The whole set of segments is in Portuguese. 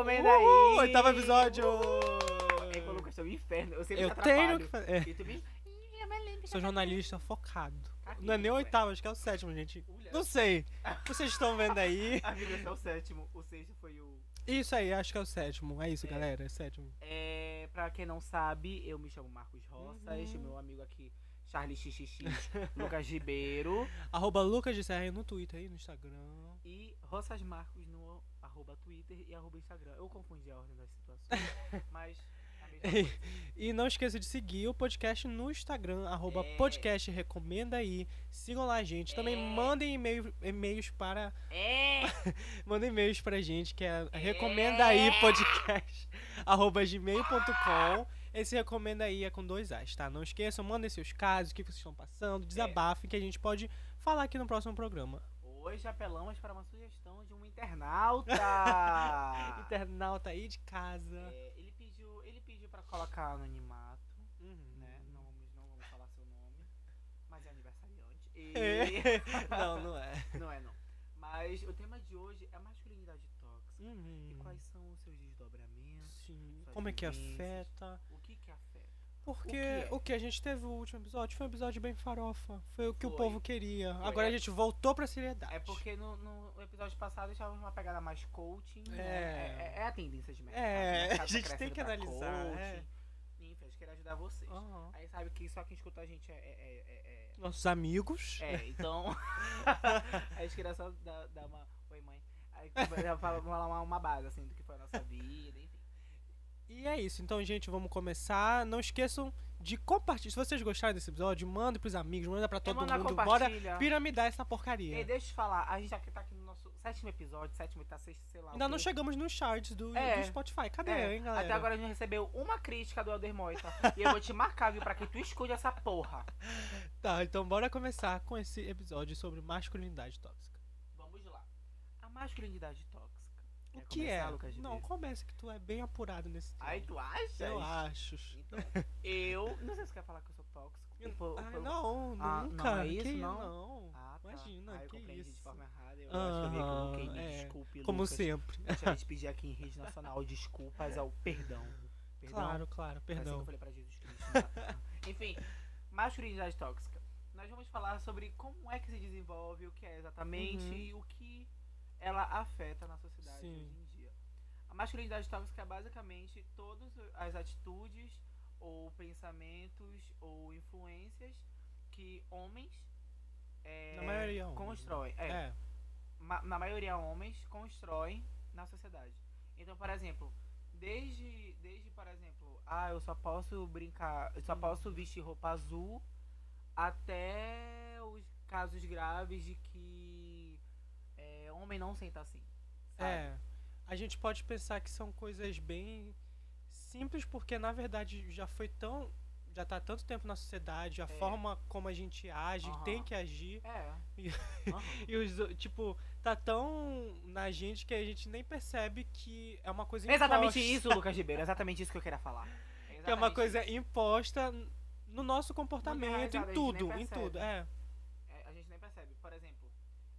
Uhul, aí? oitavo episódio! Pô, Lucas, tô no inferno. Eu sempre Eu te tenho que fazer. A Melene, Sou jornalista focado. Não é nem o oitavo, acho que é o sétimo, gente. Não sei. Vocês estão vendo aí? Amigo, esse é o sétimo. O sexto foi o. Isso aí, acho que é o sétimo. É isso, É. galera, é sétimo. É, pra quem não sabe, eu me chamo Marcos Roças, Uhum. meu amigo aqui, Charlie XXX, Lucas Ribeiro Arroba Lucas de Serra aí no Twitter aí, no Instagram. e Roças Marcos no arroba Twitter e arroba Instagram. Eu confundi a ordem das situações, mas é. E não esqueça de seguir o podcast no Instagram, arroba É. podcast recomenda aí. Sigam lá a gente. Também É. mandem e-mail, e-mails para. É! Mandem e-mails pra gente, que é recomenda aí podcast arroba gmail.com. Esse recomenda aí é com dois As, tá? Não esqueçam, mandem seus casos, o que vocês estão passando, desabafem, que a gente pode falar aqui no próximo programa. Hoje apelamos para uma sugestão de um internauta. Internauta aí de casa. É, ele pediu, ele pediu para colocar anonimato, Uhum. né? Não vamos, não vamos falar seu nome, mas é aniversariante. E... É. Não, não é. Não é não. Mas o tema de hoje é masculinidade tóxica. Uhum. E quais são os seus desdobramentos? Sim. Como é que afeta? O que que afeta? Porque quê? o que? A gente teve o último episódio foi um episódio bem farofa. Foi o que o Foi. povo queria. Foi. Agora a gente voltou pra seriedade. É porque no, no episódio passado deixávamos uma pegada mais coaching. né? É. É, é a tendência de mercado. É, o a gente tá tem que analisar, coaching. é. Enfim, a gente queria ajudar vocês. Aham. Aí sabe que só quem escuta a gente é. é, é, Nossos amigos. é, é, então. a gente queria só dar, dar uma. Oi, mãe. Aí falar uma, uma base, assim, do que foi a nossa vida, enfim. E é isso. Então, gente, vamos começar. Não esqueçam de compartilhar. Se vocês gostaram desse episódio, manda pros amigos, manda pra todo manda mundo. Bora piramidar essa Ei, porcaria. deixa eu te falar, a gente já tá aqui no nosso sétimo episódio, sétimo, tá sexto, sei lá. Ainda não chegamos nos charts do, É. do Spotify. Cadê, É, hein, galera? Até agora a gente recebeu uma crítica do Elder Moita. e eu vou te marcar, viu, pra que tu escute essa porra. Tá, então bora começar com esse episódio sobre masculinidade tóxica. Vamos lá. A masculinidade tóxica. O que começar, é? Lucas Não, começa que tu é bem apurado nesse tema. Aí tu acha? Eu acho. Então, eu. Não sei se você quer falar que eu sou tóxico. Tipo, Ai, eu- não, Ah, nunca. não é isso, que não? não. Ah, tá. Imagina, ah, eu que isso. de forma errada. Eu acho que eu equivoquei. Me é. desculpe, Como Lucas. sempre. Gostaria de pedir aqui em rede nacional desculpas ao perdão. Perdão. Claro, claro, Foi assim que perdão. eu falei pra Jesus Cristo. Enfim, masculinidade tóxica. Nós vamos falar sobre como é que se desenvolve, o que é exatamente Uhum. e o que ela afeta na sociedade Sim. hoje em dia. A masculinidade tóxica é basicamente todas as atitudes ou pensamentos ou influências que homens é, Na maioria, homens, né? constroem. É, É. ma- na maioria homens constroem na sociedade. Então, por exemplo, desde, desde por exemplo, ah, eu só posso brincar, eu só Hum. posso vestir roupa azul, até os casos graves de que homem não senta assim. Sabe? É. A gente pode pensar que são coisas bem simples, porque na verdade já foi tão. Já tá há tanto tempo na sociedade, a É. forma como a gente age, Aham. tem que agir. É. E- Aham. E os, tipo, tá tão na gente que a gente nem percebe que é uma coisa Exatamente imposta. isso, Lucas Ribeiro. Exatamente isso que eu queria falar. Que é uma Exatamente coisa isso. imposta no nosso comportamento, em a gente tudo, em tudo. É. É, a gente nem percebe. Por exemplo,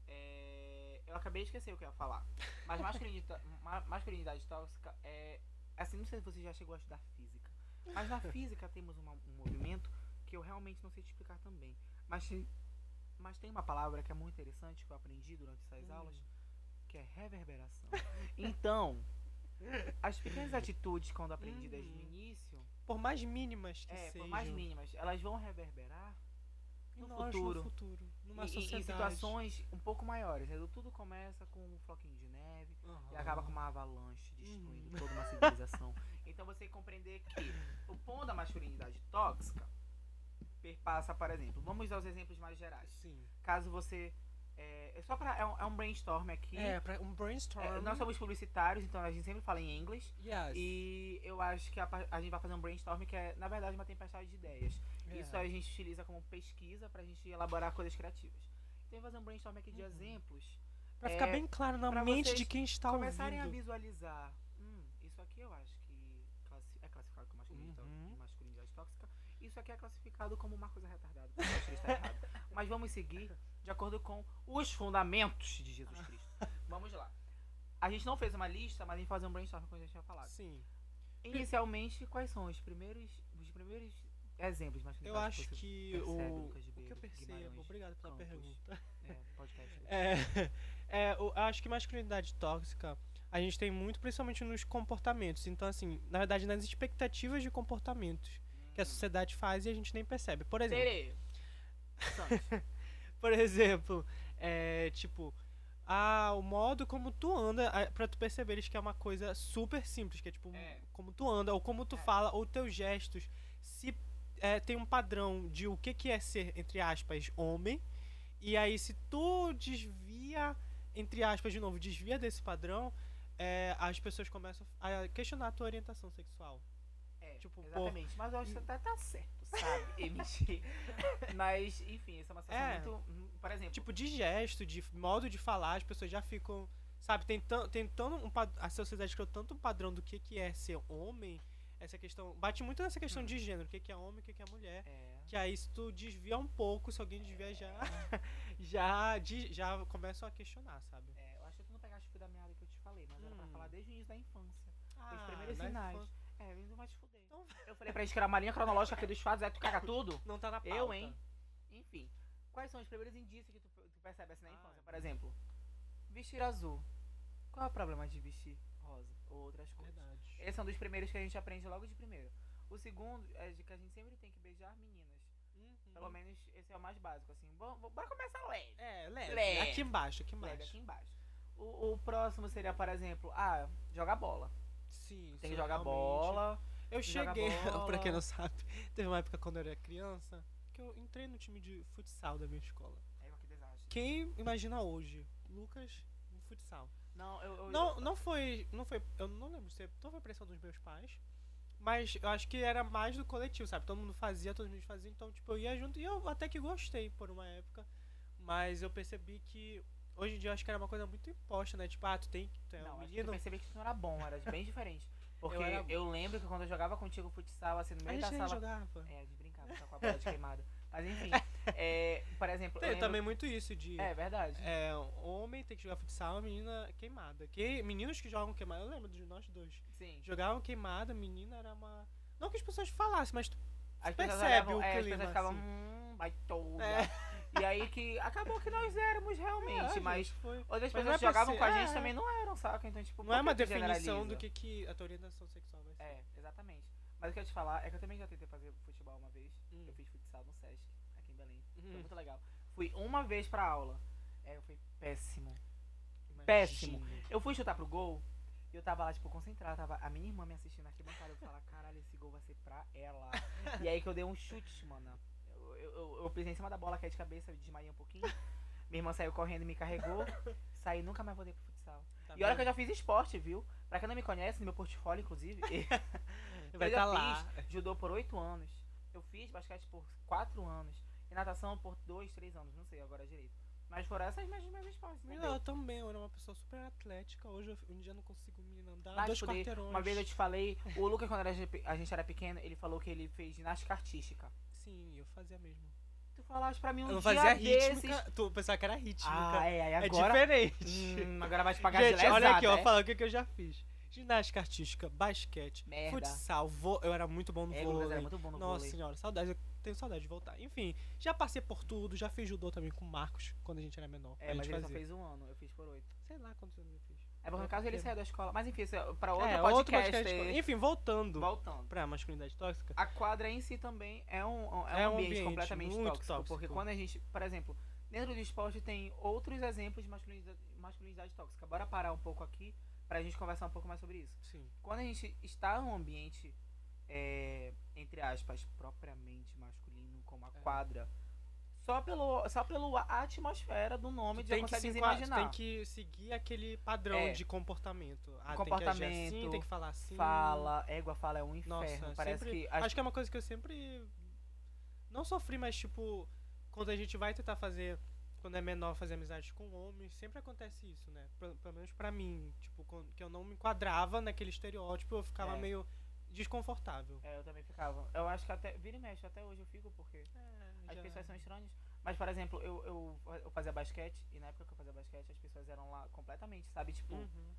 é, eu acabei de esquecer o que eu ia falar. Mas masculinidade, ma- masculinidade tóxica é. Assim, não sei se você já chegou a estudar física. Mas na física temos uma- um movimento que eu realmente não sei te explicar também. Mas, mas tem uma palavra que é muito interessante que eu aprendi durante essas Hum. aulas, que é reverberação. Então, as pequenas atitudes quando aprendidas no Hum. início, Por mais mínimas que é, sejam. por mais mínimas, elas vão reverberar no nós, futuro. no futuro. Numa em, em- em sociedade. situações um pouco maiores. né? Tudo começa com um floquinho de neve e acaba com uma avalanche destruindo Uhum. toda uma civilização. então você compreender que o ponto da masculinidade tóxica perpassa, por exemplo, vamos dar os exemplos mais gerais. Sim. Caso você. É, é só pra. É um, é um brainstorm aqui. É, pra um brainstorm. É, nós somos publicitários, então a gente sempre fala em inglês. Yes. E eu acho que a, a gente vai fazer um brainstorm que é, na verdade, uma tempestade de ideias. É. Isso a gente utiliza como pesquisa pra gente elaborar coisas criativas. Então, fazer um brainstorm aqui de Uhum. exemplos. Pra ficar é, bem claro na mente de quem está começarem a ouvindo. visualizar. Hum, isso aqui eu acho que classi- é classificado como masculinidade, Uhum. masculinidade tóxica. Isso aqui é classificado como uma coisa retardada. errado. Mas vamos seguir de acordo com os fundamentos de Jesus Cristo. Vamos lá. A gente não fez uma lista, mas a gente fazer um brainstorm como a gente tinha falado. Sim. Inicialmente, quais são os primeiros, os primeiros exemplos mais Eu acho que o, percebe, o que eu percebo, obrigado pela Campos. pergunta. É, podcast. É, é, eu acho que masculinidade tóxica a gente tem muito, principalmente nos comportamentos. Então, assim, na verdade, nas expectativas de comportamentos que a sociedade faz e a gente nem percebe. Por exemplo, por exemplo, é, tipo, ah, o modo como tu anda, pra tu perceberes que é uma coisa super simples, que é tipo, É. como tu anda, ou como tu É. fala, ou teus gestos, se é, tem um padrão de o que, que é ser, entre aspas, homem, e aí se tu desvia, entre aspas, de novo, desvia desse padrão, é, as pessoas começam a questionar a tua orientação sexual. É, Tipo, pô. exatamente. Mas eu acho que até tá certo, sabe? Emitir. Mas, enfim, isso é uma situação É. muito. hum, Por exemplo, Tipo, de gesto, de modo de falar, as pessoas já ficam, sabe, tentando, tentando um a sociedade criou tanto um padrão do que que é ser homem, essa questão, bate muito nessa questão Hum. de gênero, o que que é homem, o que que é mulher. é, Que aí se tu desvia um pouco, se alguém desvia já já de- já começam a questionar, sabe? é, eu acho que tu não pegaste o fio da meada que eu te falei, mas era pra Hum. falar desde o início da infância. Ah, os primeiros na sinais. infância- É, não vai te fuder. Então- Eu falei pra gente que era uma linha cronológica aqui dos fatos, aí tu caga tudo. Não tá na pauta. Eu, hein? Enfim, quais são os primeiros indícios que tu, tu percebe assim na Ai, infância? Por exemplo, vestir azul. Qual é o problema de vestir rosa ou outras cores? Verdade. Esse é um dos primeiros que a gente aprende logo de primeiro. O segundo é de que a gente sempre tem que beijar meninas. Uhum. Pelo menos esse é o mais básico, assim. Bom, bora começar leve. É, leve. Leve. Aqui embaixo, aqui embaixo. Leve aqui embaixo. O, o próximo seria, por exemplo, ah, jogar bola. Sim, Tem que jogar realmente- bola. Eu cheguei, pra quem não sabe, teve uma época quando eu era criança que eu entrei no time de futsal da minha escola. É, que desastre. Quem imagina hoje? Lucas no futsal. Não, eu, eu, Não, eu- não foi, não foi, eu não lembro se não foi pressão dos meus pais, mas eu acho que era mais do coletivo, sabe? Todo mundo fazia, todos mundo faziam, então tipo eu ia junto e eu até que gostei por uma época, mas eu percebi que hoje em dia eu acho que era uma coisa muito imposta, né? Tipo, ah, tu tem, tu é Não, um que eu menino, percebi que isso não era bom, era bem diferente. Porque Eu eu, era- lembro que quando eu jogava contigo futsal, assim, no a meio gente da nem sala. jogava. É, a gente brincava só com a bola de queimada. Mas enfim, é, por exemplo. Tem lembro- também muito isso de É verdade. É, homem tem que jogar futsal, menina queimada. Que, meninos que jogam queimada, eu lembro de nós dois. Sim. Jogavam queimada, menina era uma. Não que as pessoas falassem, mas tu As pessoas percebe olhavam, o é, as pessoas ficavam, assim. hum, vai toda. É. E aí que acabou que nós éramos realmente, É, mas foi. outras pessoas é que jogavam ser- com a é, gente é. também não eram, saca? Então, tipo, Não é uma definição do que, que a tua orientação sexual vai ser. É, exatamente. Mas o que eu ia te falar é que eu também já tentei fazer futebol uma vez. Hum. Eu fiz no Sesc, aqui em Belém. Foi Hum. muito legal. Fui uma vez pra aula. É, eu fui péssimo. Imagina. péssimo. Eu fui chutar pro gol e eu tava lá, tipo, concentrado. Tava a minha irmã me assistindo aqui bancada. Eu falava, caralho, esse gol vai ser pra ela. e aí que eu dei um chute, mano. Eu, eu, eu, eu pisei em cima da bola, caí de cabeça, desmaiei um pouquinho. Minha irmã saiu correndo e me carregou. Saí, nunca mais voltei pro futsal. Tá e olha que eu já fiz esporte, viu? Pra quem não me conhece, no meu portfólio, inclusive, Vai eu estar já lá. fiz judô por oito anos. Eu fiz basquete por quatro anos. E natação por dois, três anos, não sei agora direito. Mas foram essas mesmas meus esportes. Menina, entendeu? eu também, eu era uma pessoa super atlética. Hoje eu, um dia eu não consigo menina andar. Vai dois quarteirões. Uma vez eu te falei, o Lucas, quando a gente era pequeno, ele falou que ele fez ginástica artística. Sim, eu fazia mesmo. Tu falaste pra mim um eu dia fazia desses... rítmica. Tu pensava que era rítmica. Ah, é, é agora... diferente. Hum, agora vai te pagar Gente, de lesada, olha aqui, ó, é? fala o que, que eu já fiz. Ginástica artística, basquete, Merda. futsal, vo... eu era muito bom no É, vôlei. era muito bom no Nossa vôlei. senhora, saudade, eu tenho saudade de voltar. Enfim, já passei por tudo, já fiz judô também com o Marcos, quando a gente era menor. É, mas ele só fazia. fez um ano, eu fiz por oito. Sei lá quantos anos eu fiz. É porque no É caso ele saiu da escola. Mas enfim, é pra outro é, podcast. outro podcast. Enfim, voltando Voltando. pra masculinidade tóxica. A quadra em si também é um, é É um ambiente, ambiente completamente tóxico, tóxico. Porque quando a gente, por exemplo, dentro do esporte tem outros exemplos de masculinidade, masculinidade tóxica. Bora parar um pouco aqui pra gente conversar um pouco mais sobre isso. Sim. Quando a gente está num ambiente, é, entre aspas, propriamente masculino, como a É. quadra, só pelo, só pelo a atmosfera do nome Tu já consegue se imaginar. tem que seguir aquele padrão É. de comportamento. Ah, tem que Comportamento, assim, tem que falar assim. Fala, égua fala é um inferno. Nossa, Parece sempre- que as- Acho que é uma coisa que eu sempre. Não sofri, mas tipo. Quando a gente vai tentar fazer. Quando é menor, fazer amizade com homens, sempre acontece isso, né? Pelo, pelo menos pra mim. Tipo, quando- que eu não me enquadrava naquele estereótipo, eu ficava É. meio desconfortável. É, eu também ficava. Eu acho que até. Vira e mexe, até hoje eu fico, porque É, as pessoas são estranhas. Mas, por exemplo, eu, eu, eu fazia basquete, e na época que eu fazia basquete, as pessoas eram lá completamente, sabe? Tipo, Uhum.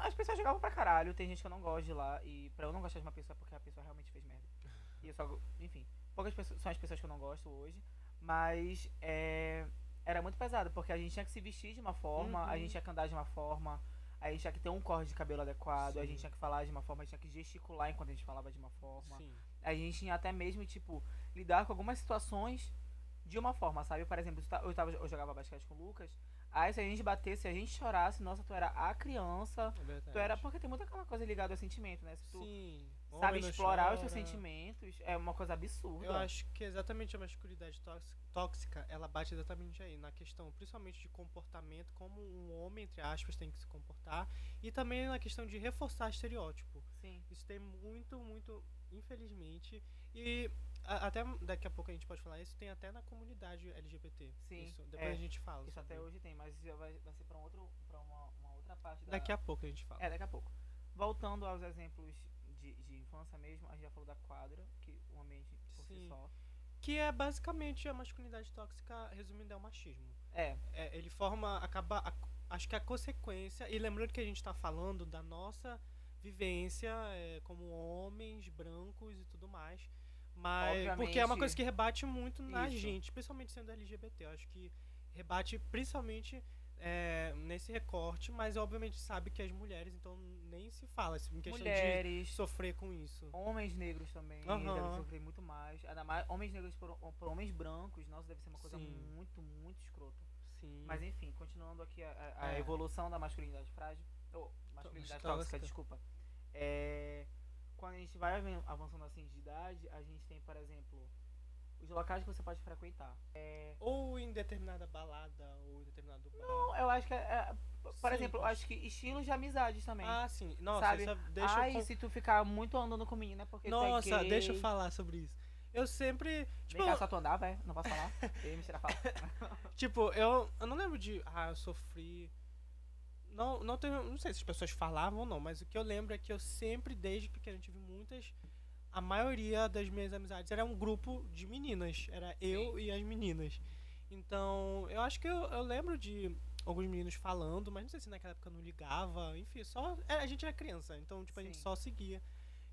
As pessoas jogavam pra caralho, tem gente que eu não gosto de lá. E pra eu não gostar de uma pessoa é porque a pessoa realmente fez merda. E eu só. Enfim, poucas pessoas são as pessoas que eu não gosto hoje. Mas é, era muito pesado, porque a gente tinha que se vestir de uma forma, Uhum. a gente tinha que andar de uma forma, a gente tinha que ter um corte de cabelo adequado, a Sim. gente tinha que falar de uma forma, a gente tinha que gesticular enquanto a gente falava de uma forma. Sim. A gente tinha até mesmo, tipo, lidar com algumas situações de uma forma, sabe? Por exemplo, eu ta- eu, tava, eu jogava basquete com o Lucas. Aí se a gente batesse, se a gente chorasse, nossa, tu era a criança. É. Tu era. Porque tem muita aquela coisa ligada ao sentimento, né? Se tu Sim. Sabe Homem explorar os teus chora. sentimentos, é uma coisa absurda. Eu acho que exatamente a masculinidade tóxica, ela bate exatamente aí, na questão principalmente de comportamento, como um homem, entre aspas, tem que se comportar, e também na questão de reforçar estereótipo. Sim. Isso tem muito, muito, infelizmente, e a- até daqui a pouco a gente pode falar isso, tem até na comunidade LGBT. Sim, Isso, depois é. a gente fala. Isso até hoje tem, mas vai, vai ser pra, um outro, pra uma, uma outra parte da. Daqui a pouco a gente fala. É, daqui a pouco. Voltando aos exemplos infância mesmo, a gente já falou da quadra, que o ambiente por si Sim. só. Que é basicamente a masculinidade tóxica, resumindo, é o machismo. É, É, ele forma, acaba, a- acho que a consequência, e lembrando que a gente está falando da nossa vivência é, como homens brancos e tudo mais, mas porque é uma Obviamente, coisa que rebate muito na isso. gente, principalmente sendo LGBT, eu acho que rebate principalmente é, nesse recorte, mas obviamente sabe que as mulheres, então se fala assim, em questão de mulheres, sofrer com isso. homens negros também Aham. devem sofrer muito mais. Ainda mais homens negros por, por homens brancos, nossa, deve ser uma coisa Sim. muito, muito escrota. Sim. Mas enfim, continuando aqui a, a- a É. evolução da masculinidade frágil. Ou, masculinidade Tóxica. tóxica, desculpa. É, quando a gente vai avan- avançando assim de idade, a gente tem, por exemplo, os locais que você pode frequentar. É, ou em determinada balada, ou em determinado bar. não, eu acho que, é, é, por exemplo, eu acho que estilos de amizades também. Ah, sim. Nossa, Sabe? é- deixa Ai, eu se tu ficar muito andando com menina porque Nossa, tu é gay. deixa eu falar sobre isso. Eu sempre. Tipo, Vem cá, só tu andava, é? Não posso falar? Me tirar fala. tipo eu, eu não lembro de. Ah, eu sofri. Não, não, tenho, não sei se as pessoas falavam ou não, mas o que eu lembro é que eu sempre, desde pequeno, tive muitas. A maioria das minhas amizades era um grupo de meninas. Era eu e as meninas. Então, eu acho que eu, eu lembro de alguns meninos falando, mas não sei se naquela época eu não ligava. Enfim, só. A gente era criança, então, tipo, a gente Sim. só seguia.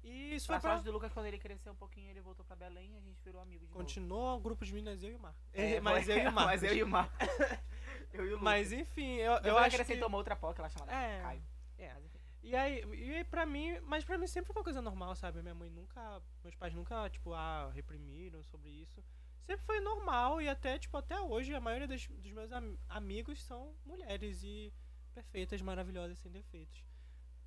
E isso Pra foi pra. sorte do Lucas, quando ele cresceu um pouquinho, ele voltou pra Belém e a gente virou amigo de novo. Continuou o grupo de meninas, eu e o Marcos. É, mas eu e o Marcos. Mas eu e o eu e o Lucas. Mas enfim, eu, eu ele acho que... uma outra POC lá chamada É. Caio. É. E aí, e aí pra mim, mas pra mim sempre foi uma coisa normal, sabe? Minha mãe nunca, meus pais nunca, tipo, ah, reprimiram sobre isso. Sempre foi normal e até, tipo, até hoje a maioria dos, dos meus am- amigos são mulheres e perfeitas, maravilhosas, sem defeitos.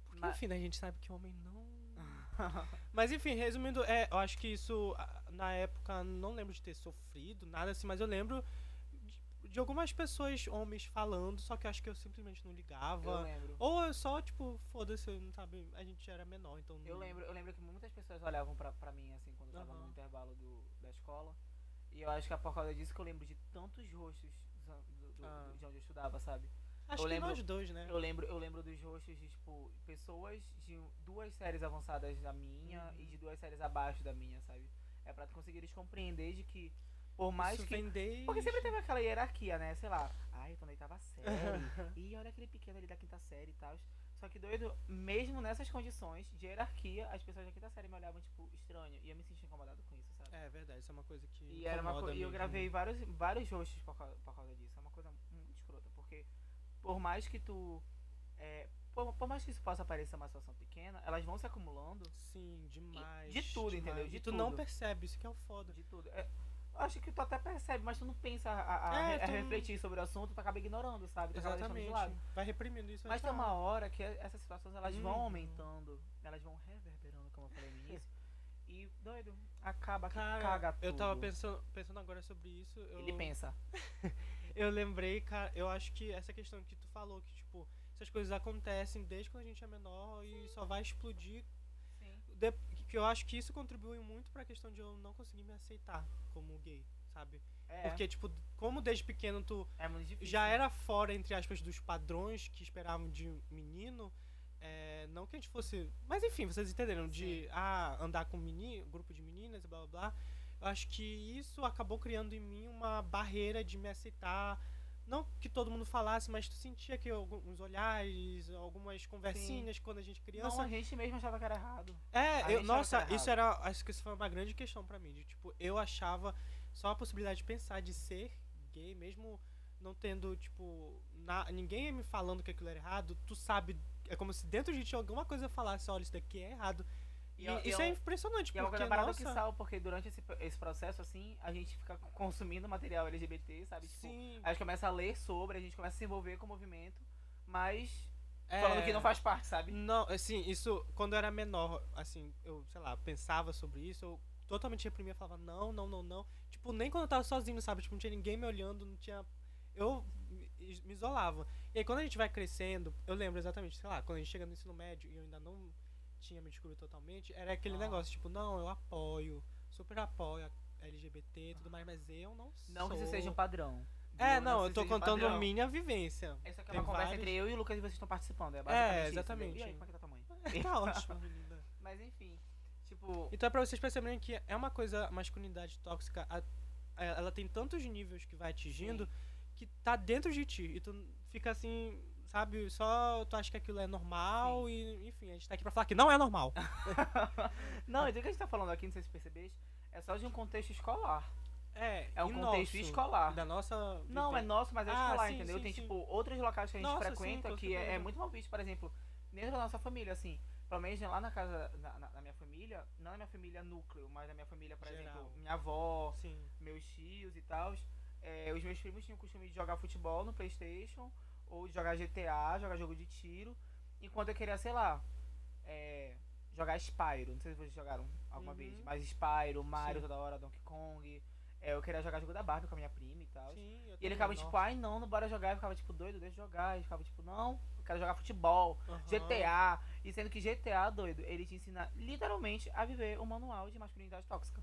Porque, Mas- enfim, né, a gente sabe que homem não... Mas enfim, resumindo, é, eu acho que isso, na época, não lembro de ter sofrido, nada assim, mas eu lembro de, algumas pessoas, homens, falando, só que eu acho que eu simplesmente não ligava. eu lembro. Ou eu só, tipo, foda-se, eu não sabe, a gente era menor, então. Eu não- lembro, eu lembro que muitas pessoas olhavam pra, pra mim, assim, quando eu tava Aham. no intervalo do, da escola. E eu acho que é por causa disso que eu lembro de tantos rostos do- do- do- Ah. de onde eu estudava, sabe? Acho eu que lembro- nós dois, né? Eu lembro, eu lembro dos rostos de, tipo, pessoas de duas séries avançadas da minha Uhum. e de duas séries abaixo da minha, sabe? É pra tu conseguires compreender de que, por mais Isso que. Porque sempre teve aquela hierarquia, né? Sei lá, ai, eu tô na oitava série. e olha aquele pequeno ali da quinta série e tal. Só que doido, mesmo nessas condições de hierarquia, as pessoas da quinta série me olhavam, tipo, estranho. E eu me sentia incomodado com isso, sabe? É verdade, isso é uma coisa que. E, era uma co- e eu gravei vários, vários rostos por causa, por causa disso. É uma coisa muito escrota. Porque por mais que tu. é, por, por mais que isso possa parecer uma situação pequena, elas vão se acumulando Sim, demais. de tudo, demais. entendeu? De e tu não tudo. percebe, isso que é o foda. de tudo. É, acho que tu até percebe, mas tu não pensa a, a- É, a tu- refletir sobre o assunto, tu acaba ignorando, sabe? Tu acaba deixando de Exatamente. lado. Vai reprimindo isso. Mas tem ficar- uma hora que essas situações elas vão Uhum. aumentando, elas vão reverberando, como eu falei no início. E, doido, acaba que Cara, caga tudo. eu tava pensando, pensando agora sobre isso. Eu, Ele pensa. Eu lembrei, cara, eu acho que essa questão que tu falou, que, tipo, essas coisas acontecem desde quando a gente é menor e só vai explodir. Sim. de- que eu acho que isso contribui muito pra questão de eu não conseguir me aceitar como gay, sabe? É, Porque, tipo, como desde pequeno tu é já era fora, entre aspas, dos padrões que esperavam de menino. é, não que a gente fosse. Mas enfim, vocês entenderam? De ah, andar com menino, grupo de meninas e blá blá blá. Eu acho que isso acabou criando em mim uma barreira de me aceitar Não que todo mundo falasse, mas tu sentia que alguns olhares, algumas conversinhas quando a gente criança. Não, a gente mesmo achava que era errado. É, eu, nossa, era isso era. Acho que isso foi uma grande questão pra mim. De, tipo, eu achava só a possibilidade de pensar de ser gay, mesmo não tendo, tipo, na- ninguém me falando que aquilo era errado, tu sabe. É como se dentro de ti alguma coisa falasse, olha, isso daqui é errado. E, E é- e isso é é impressionante, E é uma porque, coisa nossa... paradoxal, porque durante esse, esse processo, assim, a gente fica consumindo material LGBT, sabe? Tipo, Sim, a gente começa a ler sobre, a gente começa a se envolver com o movimento, mas é... falando que não faz parte, sabe? Não, assim, isso, quando eu era menor, assim, eu, sei lá, pensava sobre isso, eu totalmente reprimia, falava, não, não, não, não. Tipo, nem quando eu tava sozinho, sabe? Tipo, não tinha ninguém me olhando, não tinha. Eu me, me isolava. E aí, quando a gente vai crescendo, eu lembro exatamente, sei lá, quando a gente chega no ensino médio e eu ainda não tinha me descobrido totalmente, era aquele Ah. negócio, tipo, não, eu apoio, super apoio a LGBT e tudo mais, mas eu não Não que sou. isso seja um padrão. É, não, que eu tô isso contando padrão. minha vivência. Essa aqui é Tem uma conversa vários- entre eu e o Lucas e vocês estão participando. É, basicamente isso, exatamente. E aí, como é que tá mãe? tá ótimo, menina. Mas enfim, tipo, Então é pra vocês perceberem que é uma coisa, masculinidade tóxica, a- a- ela tem tantos níveis que vai atingindo que tá dentro de ti. E tu fica assim, sabe, só tu acha que aquilo é normal e, enfim, a gente tá aqui pra falar que não é normal. não, então o que a gente tá falando aqui, não sei se percebeste, é só de um contexto escolar. É, É um contexto nosso, escolar. Da nossa. Não, é nosso, mas é Ah, escolar, sim, entendeu? sim, Tem, sim. tipo, outros locais que a gente Nossa, sim, frequenta que é, é muito mal visto, por exemplo, dentro da nossa família, assim. Pelo menos lá na casa, na, na- na minha família, não na minha família núcleo, mas na minha família, por Geral. exemplo, minha avó, Sim. meus tios e tal. os meus primos tinham o costume de jogar futebol no Playstation, ou jogar GTA, jogar jogo de tiro, enquanto eu queria, sei lá, é, jogar Spyro. Não sei se vocês jogaram alguma Uhum. vez, mas Spyro, Mario Sim. toda hora, Donkey Kong. É, eu queria jogar jogo da Barbie com a minha prima e tal. Sim, E ele ficava tipo, ai não, não bora jogar. Eu ficava tipo, doido, deixa eu jogar. Ele ficava tipo, não, eu quero jogar futebol, Aham. GTA. E sendo que GTA, doido, ele te ensina literalmente a viver o manual de masculinidade tóxica.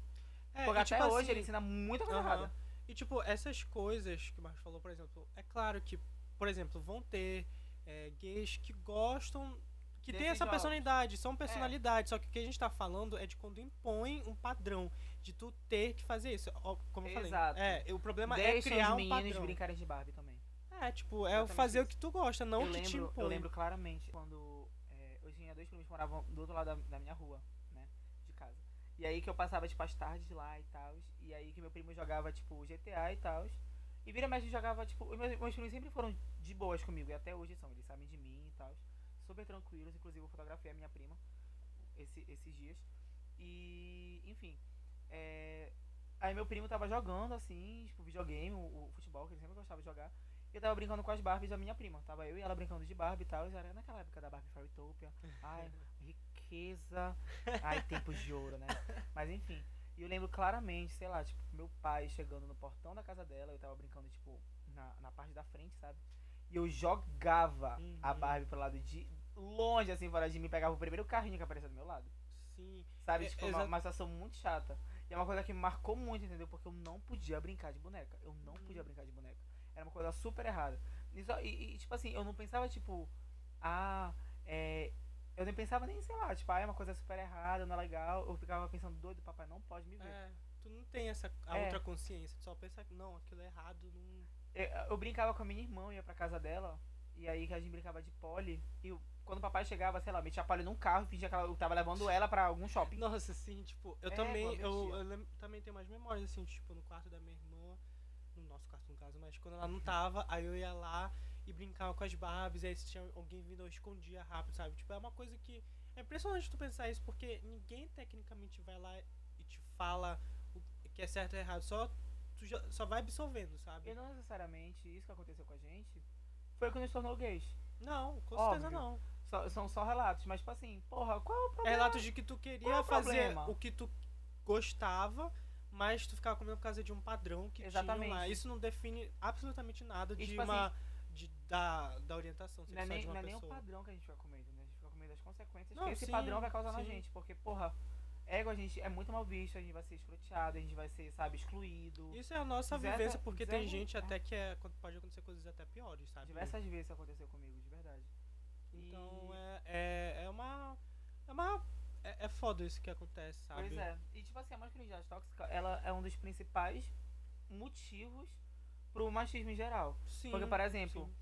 É, Porque e, até tipo hoje assim, ele ensina muita coisa Aham. errada. E tipo, essas coisas que o Marcos falou, por exemplo, é claro que, por exemplo, vão ter é, gays que gostam. Que tem Desses essa jogos. personalidade, são personalidades, só que o que a gente tá falando é de quando impõe um padrão, de tu ter que fazer isso. Como eu Exato. falei. É, o problema é Deixa criar os um padrão. brincarem de Barbie também. É, tipo, é Exatamente fazer o isso. que tu gosta, não eu, o que te lembro, impõe. eu lembro claramente quando é, eu tinha dois primos que moravam do outro lado da, da minha rua, né? De casa. E aí que eu passava, tipo, as tardes lá e tal. E aí que meu primo jogava, tipo, GTA e tal. E vira mais jogava, tipo, meus, meus primos sempre foram de boas comigo. E até hoje são, eles sabem de mim e tal. Super tranquilos. Inclusive eu fotografei a minha prima esse- esses dias. E, enfim. é, aí meu primo tava jogando, assim, tipo, videogame, o, o futebol, que ele sempre gostava de jogar. E eu tava brincando com as Barbies da minha prima. Tava eu e ela brincando de Barbie e tal. E era naquela época da Barbie Fairytopia. Ai, riqueza. Ai, tempos de ouro, né? Mas enfim. E eu lembro claramente, sei lá, tipo, meu pai chegando no portão da casa dela. Eu tava brincando, tipo, na, na parte da frente, sabe? E eu jogava a Uhum. Barbie pro lado de longe, assim, fora de mim. Pegava o primeiro carrinho que aparecia do meu lado. Sim. Sabe? É, tipo, uma, uma situação muito chata. E é uma coisa que me marcou muito, entendeu? Porque eu não podia brincar de boneca. Eu não Uhum. podia brincar de boneca. Era uma coisa super errada. E, só- e- e, tipo assim, eu não pensava, tipo, ah, é. Eu nem pensava nem, sei lá, tipo, ah, é uma coisa super errada, não é legal. Eu ficava pensando, doido, papai não pode me ver. É, tu não tem essa a É. outra consciência, tu só pensa que não, aquilo é errado, não. Eu, eu brincava com a minha irmã, ia pra casa dela, e aí que a gente brincava de pole. E eu- quando o papai chegava, sei lá, metia pole num carro e fingia que ela- eu tava levando ela pra algum shopping. Nossa, assim, tipo, eu É, também, eu, eu também tenho mais memórias, assim, tipo, no quarto da minha irmã, no nosso quarto no caso, mas quando ela não tava, aí eu ia lá e brincava com as Barbies, aí se tinha alguém vindo, eu escondia rápido, sabe? Tipo, é uma coisa que. É impressionante tu pensar isso, porque ninguém tecnicamente vai lá e te fala o que é certo e errado, só, tu já- só vai absorvendo, sabe? E não necessariamente isso que aconteceu com a gente foi quando a gente tornou gays. Não, com Óbvio. certeza não. Só- são só relatos, mas tipo assim, porra, qual é o É problema? relatos de que tu Qual é queria o fazer problema? o que tu gostava, mas tu ficava comendo por causa de um padrão que tinha lá. Exatamente. Isso não define absolutamente nada E, de tipo uma de, da, da orientação Não é sexual nem, de uma não é nem o pessoa. padrão que a gente fica comendo, né? A gente fica comendo as consequências Não, que esse sim, padrão vai causar na sim. gente. Porque, porra, ego a gente é muito mal visto, a gente vai ser escroteado, a gente vai ser, sabe, excluído. Isso é a nossa Zero- vivência, porque tem gente é. até que é, pode acontecer coisas até piores, sabe? Diversas vezes isso aconteceu comigo, de verdade. Então E- é, é, é uma. É uma. É, é foda isso que acontece, sabe? Pois é. E tipo assim, a masculinidade tóxica, ela é um dos principais motivos pro machismo em geral. Sim. Porque, por exemplo,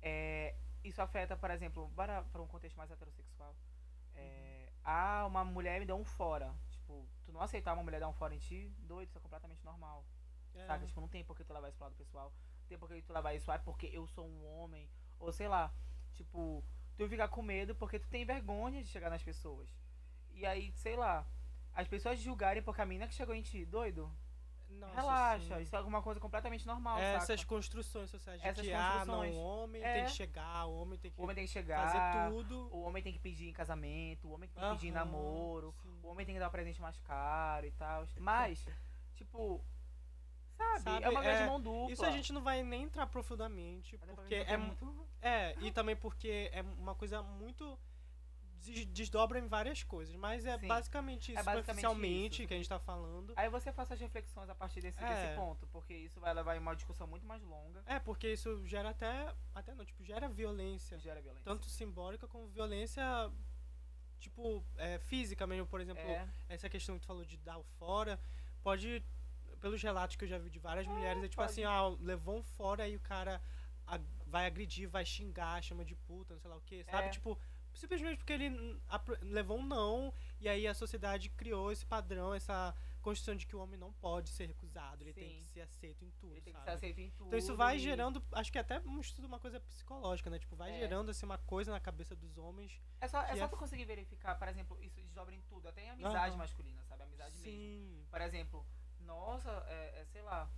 é, isso afeta, por exemplo, para, para um contexto mais heterossexual. É, ah, uma mulher me deu um fora. Tipo, tu não aceitar uma mulher dar um fora em ti, doido, isso é completamente normal. É. Saca? Tipo, não tem por que tu levar isso pro lado pessoal. Não tem por que tu levar isso, ah, porque eu sou um homem. Ou sei lá, tipo, tu ficar com medo porque tu tem vergonha de chegar nas pessoas. E aí, sei lá, as pessoas julgarem porque a mina que chegou em ti, doido. Nossa, relaxa, sim. isso é alguma coisa completamente normal, Essas saca? construções sociais de Essas que, ah, não, construções. o homem É. tem que chegar, o homem tem que O homem tem que chegar, fazer tudo. o homem tem que pedir em casamento, o homem tem que pedir em namoro, sim. o homem tem que dar um presente mais caro e tal. Mas, tipo, sabe, Sabe, é uma grande é, mão dupla. Isso a gente não vai nem entrar profundamente, Até porque é, é mu- muito. é, e também porque é uma coisa muito desdobra em várias coisas, mas é Sim. basicamente isso, É basicamente superficialmente isso. que a gente tá falando. Aí você faça as reflexões a partir desse, É. desse ponto, porque isso vai levar em uma discussão muito mais longa É, porque isso gera até até não, tipo, gera violência, gera violência. tanto simbólica como violência tipo, é, física mesmo, por exemplo, é, essa questão que tu falou de dar o fora, pode, pelos relatos que eu já vi de várias mulheres, é tipo pode. assim, ah, levou um fora e o cara vai agredir, vai xingar, chama de puta, não sei lá o que, sabe? É. Tipo, simplesmente porque ele levou um não, e aí a sociedade criou esse padrão, essa construção de que o homem não pode ser recusado, ele tem Sim. que ser aceito em tudo, ele tem que ser aceito em tudo. Então isso vai gerando, acho que até um estudo, uma coisa psicológica, né? Tipo, vai É. gerando assim uma coisa na cabeça dos homens. É só, é só é tu conseguir verificar, por exemplo, isso desdobra em tudo, até em amizade Aham. masculina, sabe? Amizade mesmo. Sim. Por exemplo, nossa, é, é, sei lá.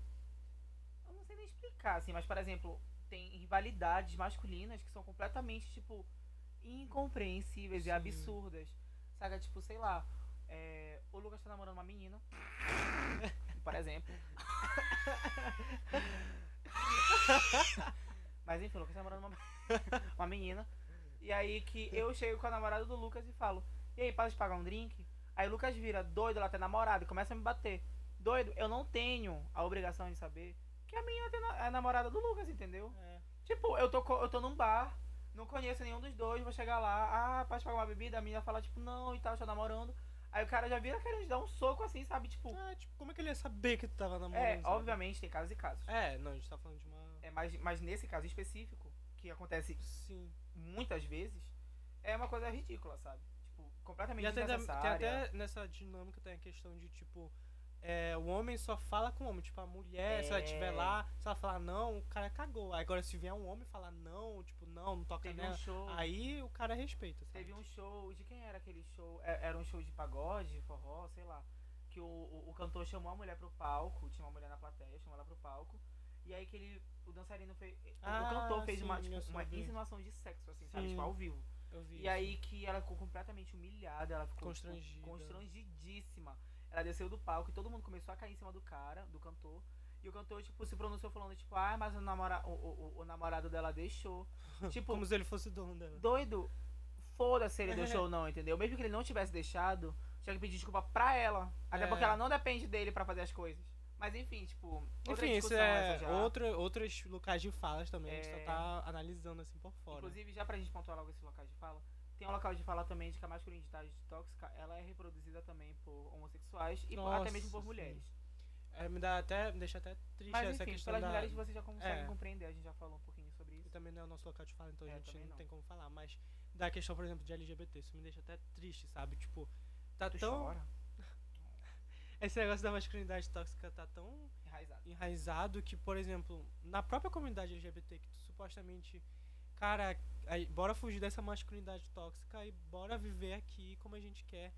Eu não sei nem explicar, assim, mas por exemplo, tem rivalidades masculinas que são completamente, tipo, incompreensíveis e Sim. absurdas. Saca, tipo, sei lá. é, o Lucas tá namorando uma menina. por exemplo. Mas enfim, o Lucas tá namorando uma, uma menina. E aí que eu chego com a namorada do Lucas e falo, e aí, para de pagar um drink? Aí o Lucas vira, doido, ela tem namorada, e começa a me bater. Doido, eu não tenho a obrigação de saber que a menina é namorada do Lucas, entendeu? É. Tipo, eu tô, eu tô num bar, não conheço nenhum dos dois, vou chegar lá, ah, pode pagar uma bebida? A menina fala, tipo, não e tal, tô namorando. Aí o cara já vira querendo dar um soco assim, sabe? Tipo, Ah, tipo, como é que ele ia saber que tu tava namorando? é, sabe? obviamente tem casos e casos. É, não, a gente tá falando de uma. É, mas, mas nesse caso específico, que acontece Sim. muitas vezes, é uma coisa ridícula, sabe? Tipo, completamente E até, tem desnecessária. até nessa dinâmica tem a questão de, tipo, é, o homem só fala com o homem. Tipo, a mulher, se ela É. estiver lá, se ela falar não, o cara cagou. Agora, se vier um homem falar não, tipo, não, não toca Teve nela, um show. aí o cara respeita, sabe? Teve um show. De quem era aquele show? É- Era um show de pagode, de forró, sei lá. Que o, o, o cantor chamou a mulher pro palco. Tinha uma mulher na plateia, chamou ela pro palco. E aí que ele. O dançarino fez. Ah, o cantor fez uma, sim, tipo, eu uma insinuação de sexo, assim, sabe? Sim. Tipo, ao vivo. E isso. aí que ela ficou completamente humilhada, ela ficou tipo, Constrangida. constrangidíssima. Ela desceu do palco e todo mundo começou a cair em cima do cara, do cantor. E o cantor, tipo, se pronunciou falando, tipo, ah, mas o, namora o, o, o- namorado dela deixou. tipo, Como se ele fosse dono dela. doido, foda-se se ele É. deixou ou não, entendeu? Mesmo que ele não tivesse deixado, tinha que pedir desculpa pra ela. Até É. porque ela não depende dele pra fazer as coisas. Mas enfim, tipo, Enfim, isso é já. outros locais de falas também, a gente É. só tá analisando assim por fora. Inclusive, já pra gente pontuar logo esses locais de fala, tem um local de fala também de que a masculinidade tóxica, ela é reproduzida também por homossexuais e por- até mesmo por Nossa, mulheres. É, me dá até, me deixa até triste Mas essa enfim, questão pelas da... mulheres vocês já conseguem É. compreender, a gente já falou um pouquinho sobre E isso. também não é o nosso local de fala, então a É, gente também não, não. tem como falar. Mas da questão, por exemplo, de LGBT, isso me deixa até triste, sabe? Tipo, tá Tu tão... chora, Esse negócio da masculinidade tóxica tá tão enraizado. enraizado que, por exemplo, na própria comunidade LGBT, que tu supostamente, cara, aí, bora fugir dessa masculinidade tóxica e bora viver aqui como a gente quer.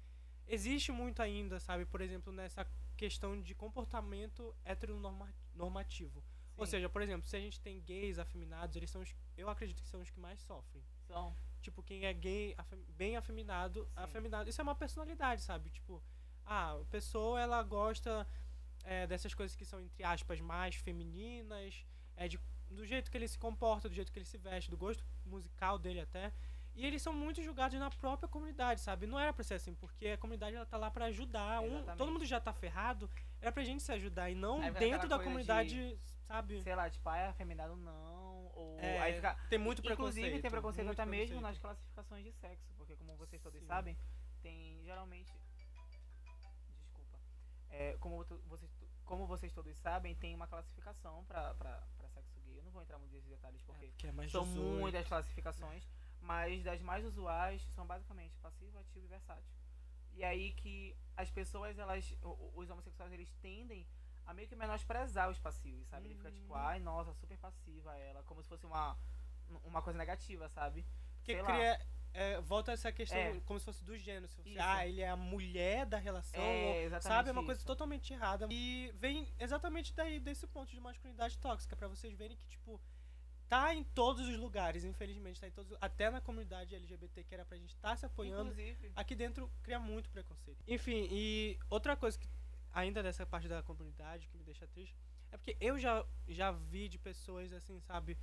Existe muito ainda, sabe, por exemplo, nessa questão de comportamento heteronormativo. Ou Sim, seja, por exemplo, se a gente tem gays afeminados, eles são os, eu acredito que são os que mais sofrem. são. Tipo, quem é gay, afem- bem afeminado, Sim. afeminado, isso é uma personalidade, sabe? Tipo, ah, a pessoa ela gosta é, dessas coisas que são, entre aspas, mais femininas, é, de, do jeito que ele se comporta, do jeito que ele se veste, do gosto musical dele até. E eles são muito julgados na própria comunidade, sabe? Não era pra ser assim, porque a comunidade ela tá lá pra ajudar. Um, todo mundo já tá ferrado, era pra gente se ajudar e não dentro da comunidade, sabe? Sei lá, tipo, ah, é afeminado não. Ou É, aí fica. tem muito preconceito. Inclusive tem preconceito até mesmo preconceito. nas classificações de sexo, porque como vocês todos Sim. sabem, tem geralmente. Desculpa. É, como vocês, como vocês todos sabem, tem uma classificação pra sexo gay. Eu não vou entrar muito nesses detalhes porque Porque é são 18. muitas classificações, mas das mais usuais são basicamente passivo, ativo e versátil. E aí que as pessoas, elas, os homossexuais, eles tendem a meio que menosprezar os passivos, sabe? Ele fica tipo, Uhum. ai, nossa, super passiva ela, como se fosse uma, uma coisa negativa, sabe? Porque Sei lá. cria. é, volta essa questão É. como se fosse do gênero. Se você, ah, ele é a mulher da relação. É, ou- exatamente sabe? É uma coisa isso. totalmente errada. E vem exatamente daí, desse ponto de masculinidade tóxica. Pra vocês verem que, tipo, tá em todos os lugares, infelizmente. Tá em todos, até na comunidade LGBT, que era pra gente estar se apoiando. Inclusive, Aqui dentro cria muito preconceito. Enfim, e outra coisa que ainda dessa parte da comunidade que me deixa triste é porque eu já, já vi de pessoas assim, sabe?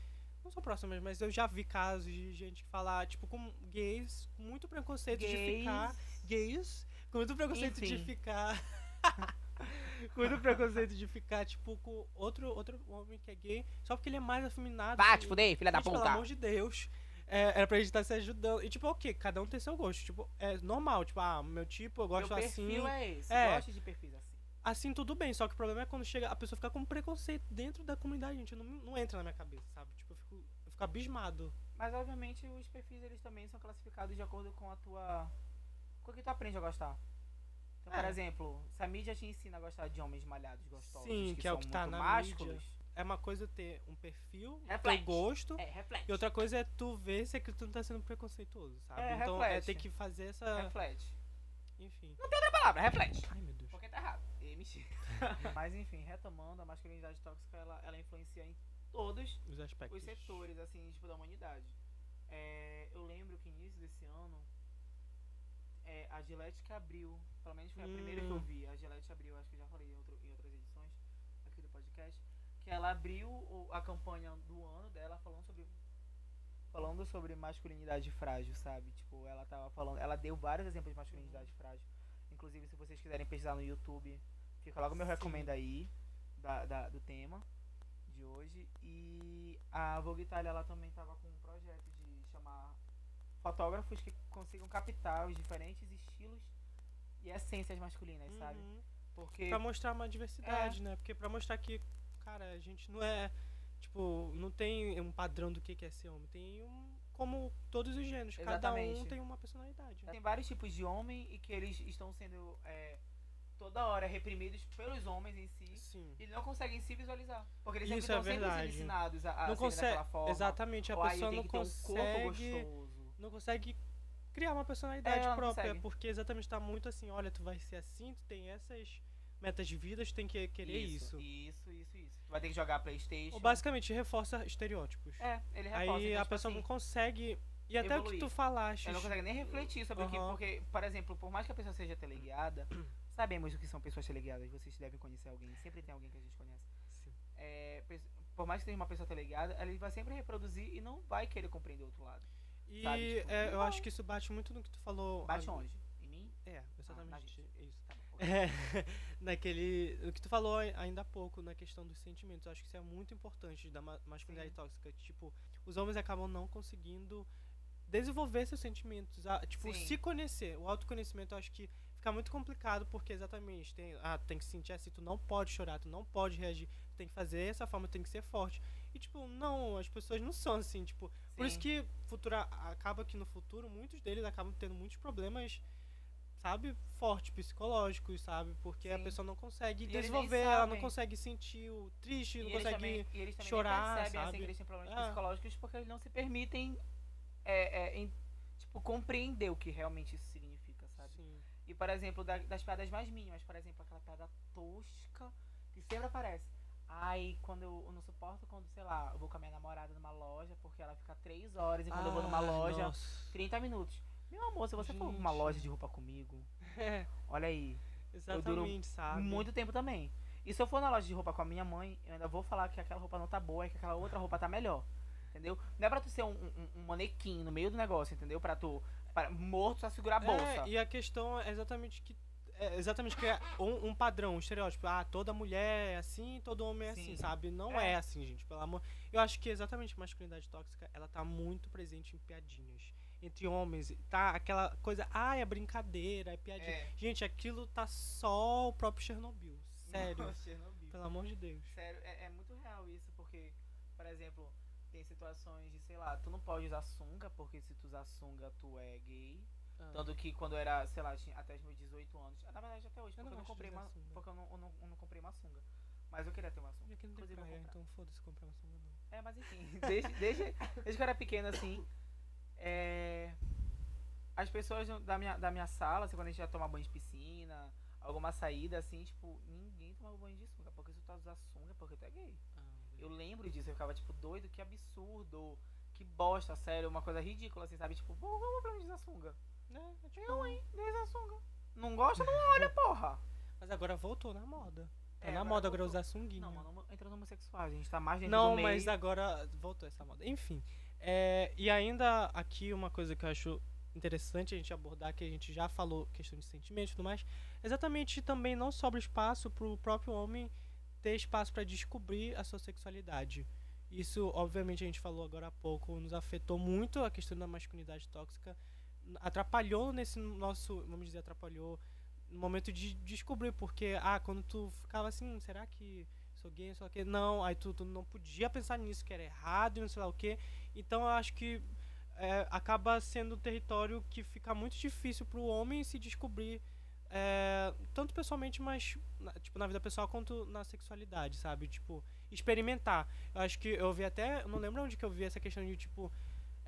Não são próximas, mas eu já vi casos de gente que falar, tipo, com gays, com muito preconceito de gays, ficar. Gays, com muito preconceito de Enfim. ficar. muito preconceito de ficar, tipo, com outro, outro homem que é gay, só porque ele é mais afeminado. Vá te fuder, filha da Gente, pelo puta. amor de Deus. É, era pra gente estar se ajudando. E tipo, ok, cada um tem seu gosto. Tipo, é normal. Tipo, ah, meu tipo, eu Meu gosto assim. perfil é esse. É. Gosto de perfis assim. Assim, tudo bem. Só que o problema é quando chega, a pessoa fica com preconceito dentro da comunidade, gente. Não, não entra na minha cabeça, sabe? Tipo, eu fico, eu fico abismado. Mas obviamente os perfis eles também são classificados de acordo com a tua. com o que tu aprende a gostar. Então, por É. exemplo, se a mídia te ensina a gostar de homens malhados, gostosos, Sim, que é o que tá na másculos, É uma coisa ter um perfil, Reflete. teu gosto. é, reflete. E outra coisa é tu ver se aquilo tu não tá sendo preconceituoso, sabe? É, então é reflete. ter que fazer essa. Reflete. Enfim. Outra palavra, reflete. Ai, meu Deus. Porque tá errado. E mentira. Mas enfim, retomando, a masculinidade tóxica ela, ela influencia em todos Os aspectos. os setores, assim, tipo, da humanidade. É, eu lembro que início desse ano, é, a Gillette que abriu, pelo menos foi a primeira que eu Hum. vi, a Gillette abriu, acho que eu já falei em, outro- em outras edições aqui do podcast, que ela abriu o- a campanha do ano dela falando sobre falando sobre masculinidade frágil, sabe? Tipo, ela tava falando, ela deu vários exemplos de masculinidade frágil. Inclusive, se vocês quiserem pesquisar no YouTube, fica logo meu Sim. recomendo aí da, da- do tema de hoje. E a Vogue Itália ela também tava com um projeto de chamar fotógrafos que consigam captar os diferentes estilos e essências masculinas, sabe? Uhum. Porque Pra mostrar uma diversidade, né? Porque pra mostrar que, cara, a gente não é. Tipo, não tem um padrão do que que é ser homem. Tem um. Como todos os gêneros. Cada um Exatamente. tem uma personalidade. tem vários tipos de homem e que eles estão sendo é, toda hora reprimidos pelos homens em si Sim. e não conseguem se visualizar. Porque eles Isso sempre é estão sempre verdade. sendo ensinados a, a não consegue. Exatamente, a Ou, "Ai, pessoa não um consegue. gostoso. Não consegue criar uma personalidade É, própria. consegue. Porque exatamente tá muito assim, olha, tu vai ser assim, tu tem essas metas de vida, tu tem que querer isso. Isso, isso, isso. Tu vai ter que jogar Playstation. Ou basicamente reforça estereótipos. É, ele reforça. Aí então, a tipo pessoa assim, não consegue. E até o que evoluir. tu falaste. Ela não consegue nem refletir sobre o que. Porque, por exemplo, por mais que a pessoa seja teleguiada, sabemos o que são pessoas teleguiadas. Vocês devem conhecer alguém. Sempre tem alguém que a gente conhece. Sim. É, por mais que seja uma pessoa teleguiada, ela vai sempre reproduzir e não vai querer compreender o outro lado. E sabe, tipo, é, eu acho que isso bate muito no que tu falou. Bate agora. onde? Em mim? É, Ah, exatamente gente. isso. Tá bom. É, naquele. O que tu falou ai- ainda há pouco na questão dos sentimentos. Eu acho que isso é muito importante da ma- masculinidade Sim. tóxica. Tipo, os homens acabam não conseguindo desenvolver seus sentimentos. ah, tipo, Sim. se conhecer. O autoconhecimento eu acho que fica muito complicado porque exatamente tem, ah, tem que se sentir assim, tu não pode chorar, tu não pode reagir, tu tem que fazer essa forma, tem que ser forte. E tipo, não, as pessoas não são assim, tipo, por isso que futura, acaba que no futuro muitos deles acabam tendo muitos problemas, sabe, fortes, psicológicos, sabe? Porque a Sim. pessoa não consegue E desenvolver, ela não consegue sentir o triste, E não consegue. também, e eles também chorar, percebem assim, sabe? que eles têm problemas É. psicológicos porque eles não se permitem é, é, em- tipo, compreender o que realmente isso significa, sabe? Sim. E, por exemplo, da- das piadas mais mínimas, por exemplo, aquela piada tosca que sempre aparece. Ai, quando eu, eu não suporto quando, sei lá, eu vou com a minha namorada numa loja, porque ela fica três horas e quando eu vou numa Ai, loja, nossa. 30 minutos. Meu amor, se você for numa Gente. loja de roupa comigo, É, olha aí, exatamente, sabe? muito tempo também. E se eu for na loja de roupa com a minha mãe, eu ainda vou falar que aquela roupa não tá boa e que aquela outra roupa tá melhor. Entendeu? Não é pra tu ser um, um, um manequim no meio do negócio, entendeu? Pra tu. Pra, morto só segurar a bolsa. É, e a questão é exatamente que. É exatamente que é um, um padrão, um estereótipo. Ah, toda mulher é assim, todo homem é Sim. assim, sabe? Não É. é. assim, gente, pelo amor. Eu acho que exatamente a masculinidade tóxica, ela tá muito presente em piadinhas. Entre homens, tá aquela coisa, ah, é brincadeira, é piadinha. É. Gente, aquilo tá só o próprio Chernobyl. Sério. Chernobyl. Pelo amor de Deus. Sério, é, é muito real isso, porque, por exemplo, tem situações de, sei lá, tu não pode usar sunga, porque se tu usar sunga, tu é gay. Ah. Tanto que quando eu era, sei lá, tinha até os meus 18 anos. Na verdade, até hoje, Eu porque não eu não comprei uma. sunga. Porque eu não, eu não, eu não comprei uma sunga. Mas eu queria ter uma sunga. E aqui não tem Inclusive, praia, então foda-se comprar uma sunga não. É, mas enfim, desde, desde, desde que eu era pequeno, assim, é, as pessoas da minha, da minha sala, assim, quando a gente ia tomar banho de piscina, alguma saída, assim, tipo, ninguém tomava banho de sunga, porque se tu tá usar sunga é porque tu é gay. Ah, Eu lembro disso, eu ficava, tipo, doido, que absurdo, que bosta, sério, uma coisa ridícula, assim, sabe? Tipo, pô, vamos pra onde usar sunga? É, é tipo- Eu, hein. Não gosta, não olha, porra. Mas agora voltou na moda. Tá É, na agora moda agora voltou. usar sunguinha. Não, mano, entrando homossexuais, a gente tá mais dentro Não, do meio. mas agora voltou essa moda. Enfim. é, e ainda aqui uma coisa que eu acho interessante a gente abordar, que a gente já falou, questão de sentimentos e tudo mais, exatamente também não sobra espaço pro próprio homem ter espaço para descobrir a sua sexualidade. Isso, obviamente, a gente falou agora há pouco, nos afetou muito a questão da masculinidade tóxica, atrapalhou nesse nosso, vamos dizer, atrapalhou no momento de descobrir, porque, ah, quando tu ficava assim, será que sou gay, o que, não, aí tu, tu não podia pensar nisso, que era errado e não sei lá o que, então eu acho que é, acaba sendo um território que fica muito difícil pro homem se descobrir, é, tanto pessoalmente, mas, na, tipo, na vida pessoal quanto na sexualidade, sabe, tipo, experimentar. Eu acho que eu vi até, eu não lembro onde que eu vi essa questão de, tipo,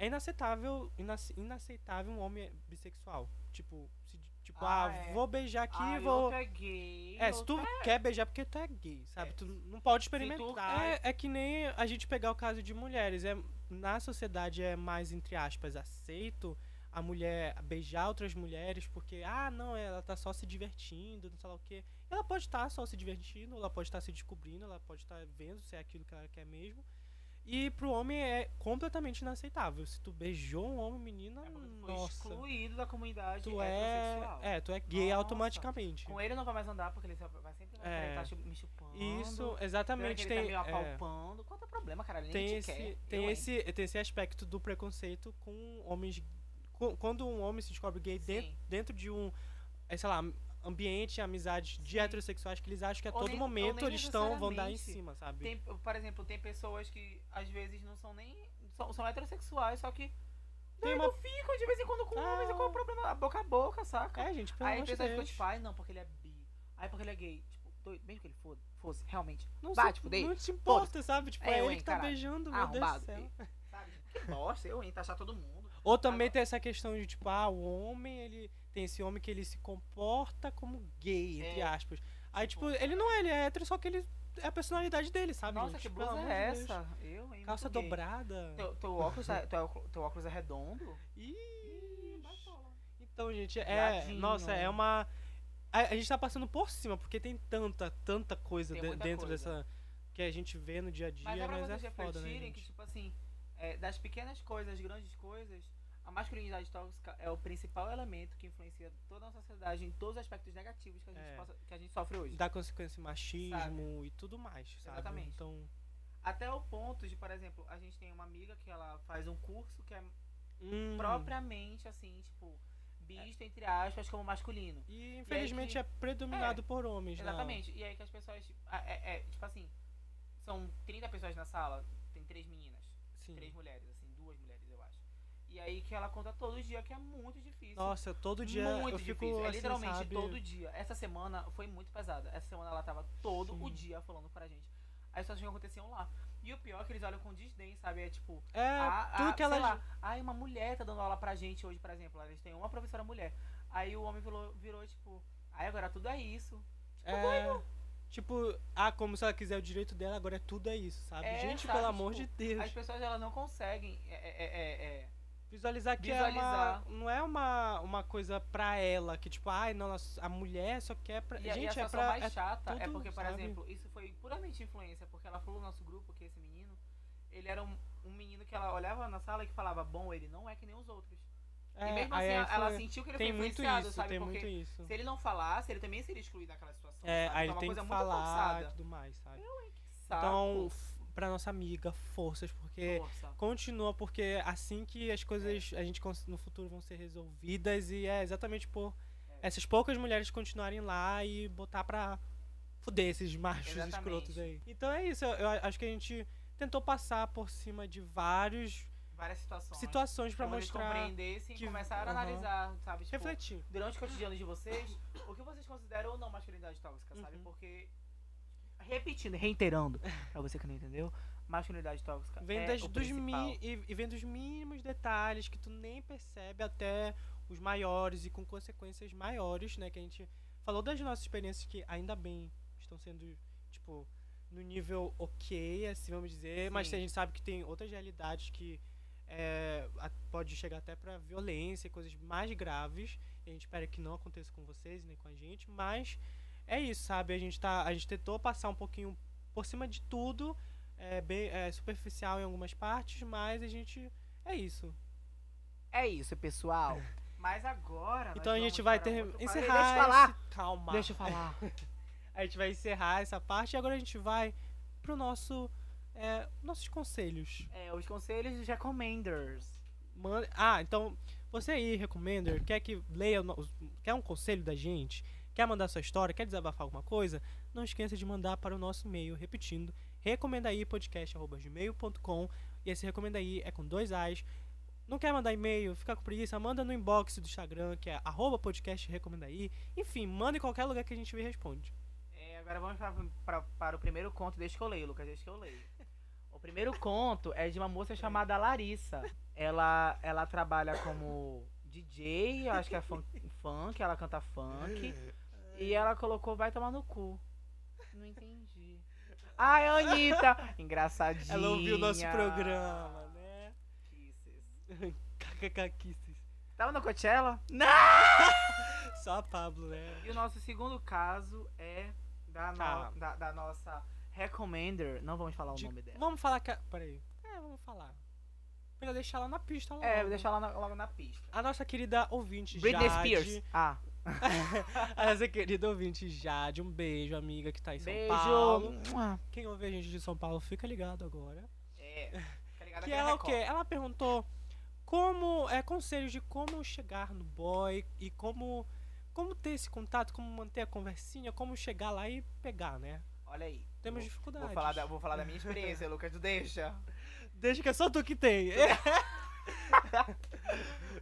é inaceitável, inace- inaceitável um homem bissexual, tipo, se, tipo, Ah, ah, é. vou beijar aqui, ah, vou... é gay. É, se tu é- quer beijar porque tu é gay, sabe? É, Tu não pode experimentar. tu- É, é que nem a gente pegar o caso de mulheres. É, na sociedade é mais, entre aspas, aceito a mulher beijar outras mulheres porque, ah, não, ela tá só se divertindo, não sei lá o quê. Ela pode estar só se divertindo, ela pode estar se descobrindo, ela pode estar vendo se é aquilo que ela quer mesmo. E pro homem é completamente inaceitável. Se tu beijou um homem, menina, É nossa. excluído da comunidade Tu é. heterossexual. É, tu é gay Nossa. automaticamente. Com ele não vai mais andar, porque ele vai sempre É. estar chu- me chupando. Isso, Tem exatamente. ele Tem, tá meio é. apalpando. Qual é o problema, cara? Ele tem te esse, tem, Eu, hein? esse, tem esse aspecto do preconceito com homens. quando um homem se descobre gay dentro, Sim. dentro de um, é, sei lá, ambiente, amizade de Sim. heterossexuais que eles acham que a todo nem- momento eles estão vão dar em cima, sabe? Tem, por exemplo, tem pessoas que às vezes não são nem. São, são heterossexuais, só que. Tem não uma- ficam de vez em quando com Ah. homens qual é o problema? A boca a boca, saca? É, gente, pelo Aí pessoas ficam Deus. tipo, ai não, porque ele é bi. Ai, porque ele é gay. Tipo, doido, mesmo que ele foda, fosse, realmente. Não, Vai, se, tipo, não te importa, sabe? Tipo, É, é, eu, ele hein, que tá caralho. beijando, meu Deus do Arrombado. céu. Sabe? Que bosta, eu, hein? Taxar todo mundo. Ou também tem essa questão de, tipo, ah, o homem, ele tem esse homem que ele se comporta como gay, entre É, aspas. Aí, tipo, tipo- ele não é, ele é hétero, só que ele é a personalidade dele, sabe? Nossa, gente? que blusa é Deus. essa? Eu, hein? Calça dobrada. Teu, teu, óculos é, teu, teu óculos é redondo? Ih. Então, gente, é. Nossa, é uma. A, a gente tá passando por cima, porque tem tanta, tanta coisa de- dentro coisa. dessa. que a gente vê no dia a dia, Mas é pra mas vocês é foda, né? refletirem que, Gente? tipo assim, é, das pequenas coisas, grandes coisas, a masculinidade tóxica é o principal elemento que influencia toda a nossa sociedade em todos os aspectos negativos que a gente, É. possa- que a gente sofre hoje. Dá consequência machismo e tudo mais, sabe? Exatamente. Então. Até o ponto de, por exemplo, a gente tem uma amiga que ela faz um curso que é hum, propriamente, assim, tipo, visto, entre aspas, como masculino. E infelizmente que- é predominado por homens, né? Exatamente. E aí que as pessoas, é, é, tipo assim, são 30 pessoas na sala, tem três meninas. Sim. três mulheres, assim, duas mulheres, eu acho. E aí que ela conta todo dia que é muito difícil. Nossa, todo dia muito eu fico difícil. É assim, literalmente sabe? todo dia. Essa semana foi muito pesada. Essa semana ela tava todo Sim. o dia falando pra gente. As situações que aconteciam lá. E o pior é que eles olham com desdém, sabe? É tipo, É, ah, tudo ah, que ela lá, ai, uma mulher tá dando aula pra gente hoje, por exemplo. Eles têm uma professora mulher. Aí o homem virou, virou tipo, ai, agora tudo é isso. É, tipo, ah, como se ela quiser o direito dela, agora é tudo é isso, sabe? É, Gente, sabe, pelo amor tipo, de Deus. As pessoas elas não conseguem. É, é, é, é, Visualizar que Visualizar. é uma. Não é uma, uma coisa pra ela, que tipo, ai, não, ela- a mulher só quer pra. E, a- e a Gente, é pra. mais é- chata é tudo, porque, por sabe? exemplo, isso foi puramente influência, porque ela falou no nosso grupo que esse menino, ele era um, um menino que ela olhava na sala e que falava, bom, ele não é que nem os outros. e é, mesmo aí assim, ela foi- sentiu que ele Tem foi muito influenciado, isso, sabe? tem porque muito isso. se ele não falasse, ele também seria excluído daquela situação. É, sabe? aí Então, ele uma tem coisa que muito falar e tudo mais, sabe? Saco. Então, pra nossa amiga, forças, porque Força. continua, porque assim que as coisas a gente no futuro vão ser resolvidas e é exatamente por É. essas poucas mulheres continuarem lá e botar pra fuder esses machos Exatamente. escrotos aí. Então é isso, eu, eu acho que a gente tentou passar por cima de várias Várias situações. situações vocês mostrar, compreendessem que- começar a aham. analisar, sabe? Tipo, refletir. durante o cotidiano de vocês, o que vocês consideram ou não masculinidade tóxica, sabe? Uhum. Porque, repetindo, reiterando, pra você que não entendeu, masculinidade tóxica Vem é das, dos mi, e, e vem dos mínimos detalhes que tu nem percebe até os maiores e com consequências maiores, né? Que a gente falou das nossas experiências que ainda bem estão sendo, tipo, no nível ok, assim vamos dizer, mas Sim. a gente sabe que tem outras realidades que é, pode chegar até pra violência e coisas mais graves. E a gente espera que não aconteça com vocês nem com a gente, mas é isso, sabe? A gente tá, a gente tentou passar um pouquinho por cima de tudo, é bem é, superficial em algumas partes, mas a gente é isso. É isso, pessoal. Mas agora. Então a gente vai ter encerrar. Deixa eu falar. esse- calma. Deixa eu falar. A gente vai encerrar essa parte e agora a gente vai pro nosso é, nossos conselhos. É, os conselhos dos recommenders. Manda- Ah, então você aí, Recommender, quer que leia, no- quer um conselho da gente, quer mandar sua história, quer desabafar alguma coisa, não esqueça de mandar para o nosso e-mail, repetindo, recomendaí.podcast.gmail.com e esse recomenda aí é com dois A's. Não quer mandar e-mail, fica com preguiça, manda no inbox do Instagram, que é arroba podcast recomendaí. Enfim, manda em qualquer lugar que a gente vê e responde. É, agora vamos pra, pra- para o primeiro conto, deixa que eu leio, Lucas, deixa que eu leio. O primeiro conto é de uma moça chamada Larissa. Ela, ela trabalha como DJ, eu acho que é funk, funk, ela canta funk. E ela colocou vai tomar no cu. Não entendi. Ai, Anitta! Engraçadinha. Ela ouviu o nosso programa, né? Kisses. KKK Tava no Coachella? Só a Pablo, né? E o nosso segundo caso é da, no- Tá. da, da nossa recommender. Não vamos falar o De- nome dela. Vamos falar que. Peraí. É, vamos falar. Pra deixar ela na pista logo. É, vou deixar lá na- logo na pista. A nossa querida ouvinte Britney Jade. Spears. Ah, A nossa querida ouvinte Jade. Um beijo, amiga que tá em São beijo. Paulo. Quem ouve a gente de São Paulo, fica ligado agora. É. Fica ligado Que ela o quê? Ela perguntou como. É, conselhos de como chegar no boy e como. Como ter esse contato, como manter a conversinha, como chegar lá e pegar, né? Olha aí. Temos vou, dificuldades. vou falar, da, vou falar da minha experiência, Lucas. Tu deixa. Deixa que é só tu que tem.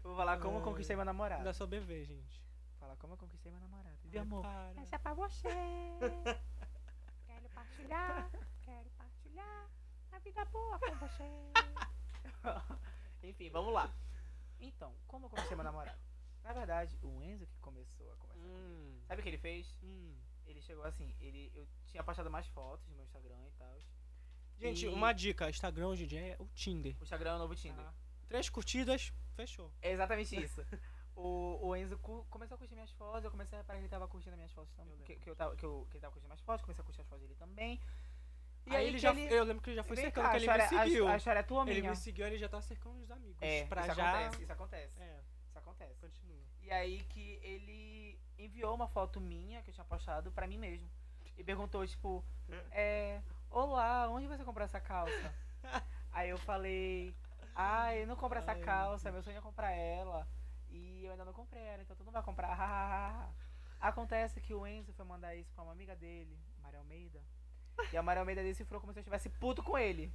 Vou falar como Ai. conquistei meu namorado. Ainda sou bebê, gente. Falar como eu conquistei meu namorado. De Ai, amor. para. Essa é pra você. quero partilhar. Quero partilhar a vida boa com você. Enfim, vamos lá. Então, como eu conquistei meu namorado? Na verdade, o Enzo que começou a conversar comigo. Hum, Sabe o que ele fez? hum. Ele chegou assim, ele, eu tinha postado mais fotos no meu Instagram e tal. Gente, E- uma dica: Instagram hoje em dia é o Tinder. O Instagram é o novo Tinder. Tá? Três curtidas, fechou. É exatamente isso. O, o Enzo começou a curtir minhas fotos, eu comecei a reparar que ele tava curtindo as minhas fotos também. Eu Que, que, eu tava, que, eu, que ele tava curtindo minhas fotos, comecei a curtir as fotos dele também. E aí, ele que já. Eu lembro que ele já foi Vem cercando, cá, que ele história- me seguiu. A, a história é tua, ele minha. me seguiu, ele já tá cercando os amigos. É, pra isso já. acontece, isso acontece. É, Isso acontece. continua. E aí que ele enviou uma foto minha que eu tinha postado pra mim mesmo. E perguntou, tipo, é. Olá, onde você comprou essa calça? aí eu falei, ai, eu não compro essa calça, meu sonho é comprar ela. E eu ainda não comprei ela, então tu não vai comprar. Acontece que o Enzo foi mandar isso pra uma amiga dele, Maria Almeida. E a Maria Almeida decifrou como se eu estivesse puto com ele.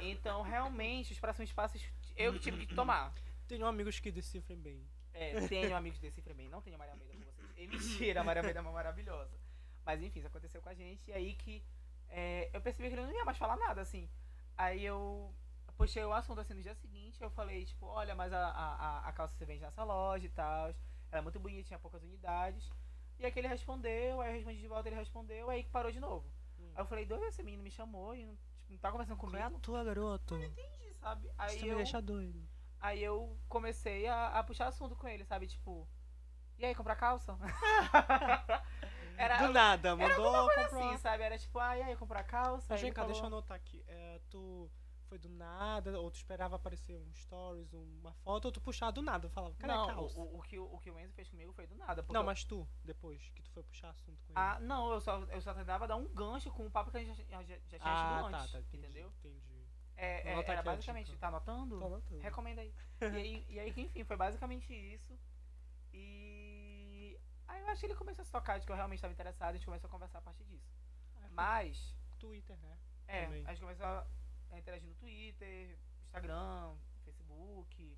Então, realmente, os próximos passos eu que tive que tomar. Tenho amigos que decifrem bem. É, tenho amigos desse também. Não tenho a Maria Almeida com vocês. É mentira, a Maria Almeida é uma maravilhosa. Mas enfim, isso aconteceu com a gente. E aí que é, eu percebi que ele não ia mais falar nada, assim. Aí eu puxei o assunto assim no dia seguinte. Eu falei, tipo, olha, mas a, a, a- calça você vende nessa loja e tal. Ela é muito bonita, tinha poucas unidades. E aí que ele respondeu, aí eu respondi de volta, ele respondeu, aí que parou de novo. Hum. Aí eu falei, doido, esse menino me chamou e não, tipo, não tá conversando Qual é a comigo. tua, garoto? Entendi, sabe? Aí me eu, deixa doido. Aí eu comecei a, a puxar assunto com ele, sabe? Tipo, e aí, comprar calça? era Do nada, mandou coisa comprou. assim, sabe? Era tipo, ah, e aí, comprar calça? Mas vem cá, deixa eu anotar aqui. É, tu foi do nada, ou tu esperava aparecer um stories, uma foto, ou tu puxava do nada, falava, cadê a Não, calça? o, o, o que, o, que o Enzo fez comigo foi do nada. Não, mas tu, depois que tu foi puxar assunto com ele. Ah, não, eu só, eu só tentava dar um gancho com o papo que a gente já, já, já tinha Ah, tá, antes, tá, entendi, entendeu? Entendi. É, é, era basicamente, dica. tá anotando? Tô anotando. Recomenda aí. e aí. E aí enfim, foi basicamente isso. E Aí eu acho que ele começou a se tocar de que eu realmente estava interessado e a gente começou a conversar a partir disso. É, foi Mas, Twitter, né? é, Também. a gente começou a interagir no Twitter, Instagram, Facebook,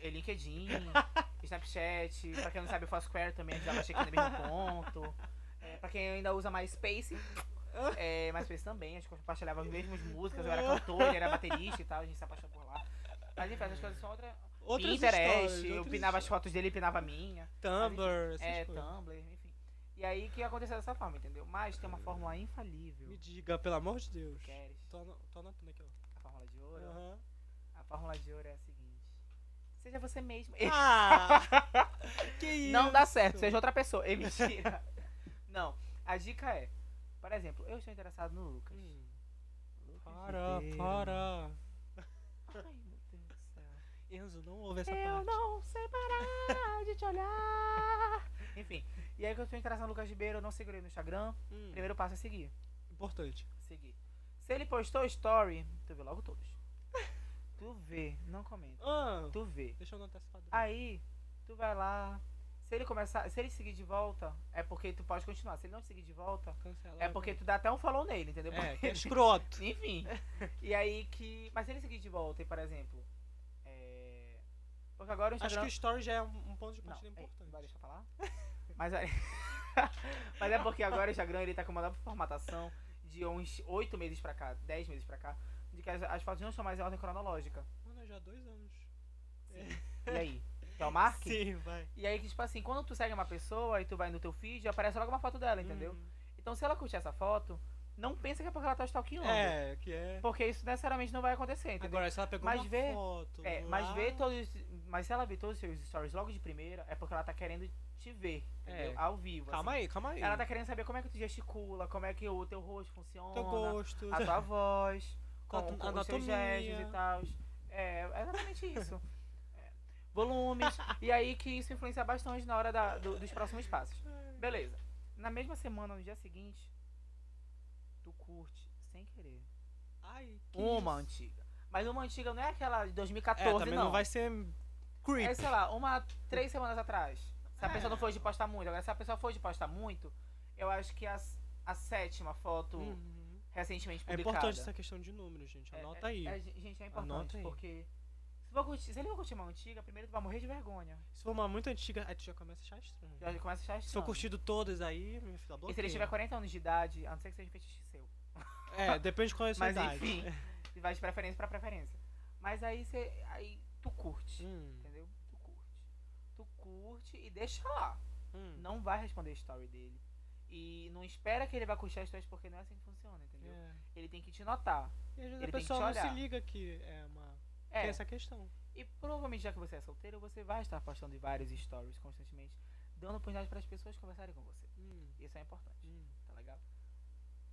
eh, LinkedIn, Snapchat. Pra quem não sabe, o Foursquare também a gente dava check no mesmo ponto. É, pra quem ainda usa MySpace, é, MySpace também, a gente compartilhava as mesmas músicas, eu era cantor, ele era baterista e tal, a gente se apaixonou por lá. Mas enfim, essas coisas são outras. Outras Pinterest, eu pinava as fotos dele e pinava a minha. Tumblr, essas É, coisas. Tumblr, enfim. E aí que aconteceu dessa forma, entendeu? Mas tem uma fórmula infalível. Me diga, pelo amor de Deus. Queres? Tô, ano- tô anotando aqui, ó. A fórmula de ouro? Aham. A fórmula de ouro é a seguinte. Seja você mesmo. Ah! que isso? Não dá certo, seja outra pessoa. É mentira. Não. A dica é, por exemplo, eu estou interessado no Lucas. Hum, Lucas para, Ribeiro. para. Ai, meu Deus do céu. Enzo, não ouve essa Eu parte. não sei parar de te olhar. Enfim, e aí que eu estou interessado no Lucas Ribeiro, eu não segurei no Instagram. Hum, Primeiro passo é seguir. Importante. Seguir. Se ele postou story, tu vê logo todos. Tu vê, não comenta. Ah, Tu vê. deixa eu anotar esse padrão. Aí, tu vai lá. Se ele começar, se ele seguir de volta, é porque tu pode continuar. Se ele não seguir de volta, Cancela. é porque tu dá até um follow nele, entendeu? É, que é escroto. Enfim. E aí que. Mas se ele seguir de volta, por exemplo. É... Porque agora o Acho Instagram. que o story já é um um ponto de Não, partida ei, importante. vai deixar falar? Mas aí. Mas é porque agora o Instagram ele tá com uma nova formatação de uns 8 meses pra cá, 10 meses pra cá, de que as, as fotos não estão mais em ordem cronológica. Mano, já há dois anos. E aí? É o Mark? Sim, vai. E aí que, tipo assim, quando tu segue uma pessoa e tu vai no teu feed, aparece logo uma foto dela, entendeu? Hum. Então se ela curtir essa foto, não pensa que é porque ela tá stalkeando. É, que é. Porque isso necessariamente não vai acontecer, entendeu? Agora, se ela pegou Mas uma vê- foto. É, lá- mas vê todos. Mas se ela vê todos os seus stories logo de primeira, é porque ela tá querendo te ver, entendeu? É. Ao vivo. Calma assim. aí, calma aí. Ela tá querendo saber como é que tu gesticula, como é que o teu rosto funciona, Teu gosto. a tua voz, com, com os teus anatomia. gestos e tal. É, é exatamente isso. É. Volumes. e aí que isso influencia bastante na hora da- do- dos próximos passos. Beleza. Na mesma semana, no dia seguinte, tu curte, sem querer, Ai, que uma isso? antiga. Mas uma antiga não é aquela de É, 2014, também não. não vai ser creep. É, sei lá, uma, três semanas atrás. Se a É. pessoa não for de postar muito. Agora, se a pessoa for de postar muito, eu acho que a, a sétima foto Uhum. recentemente É publicada. importante essa questão de números, gente. É- Anota é- aí. é, gente, é importante, porque se, for curtir- se ele for curtir uma antiga, primeiro tu vai morrer de vergonha. Se for uma muito antiga, aí tu já começa a achar estranho. Já começa a achar Se for estranho. curtido todas aí, minha filha, E se ele bloqueia. tiver 40 anos de idade, a não ser que seja um fetiche seu. É, depende de qual é a sua Mas idade. enfim, vai de preferência pra preferência. Mas aí você. Aí tu curte. Hum, Entendeu? Tu curte. Tu curte e deixa lá. hum. não vai responder a story dele. E não espera que ele vai curtir as stories porque não é assim que funciona, entendeu? É. Ele tem que te notar. E às vezes Ele a pessoa não se liga que é uma. É. Essa questão. E provavelmente já que você é solteiro, você vai estar postando vários stories constantemente, dando oportunidade para as pessoas conversarem com você. Hum, Isso é importante, hum. tá legal?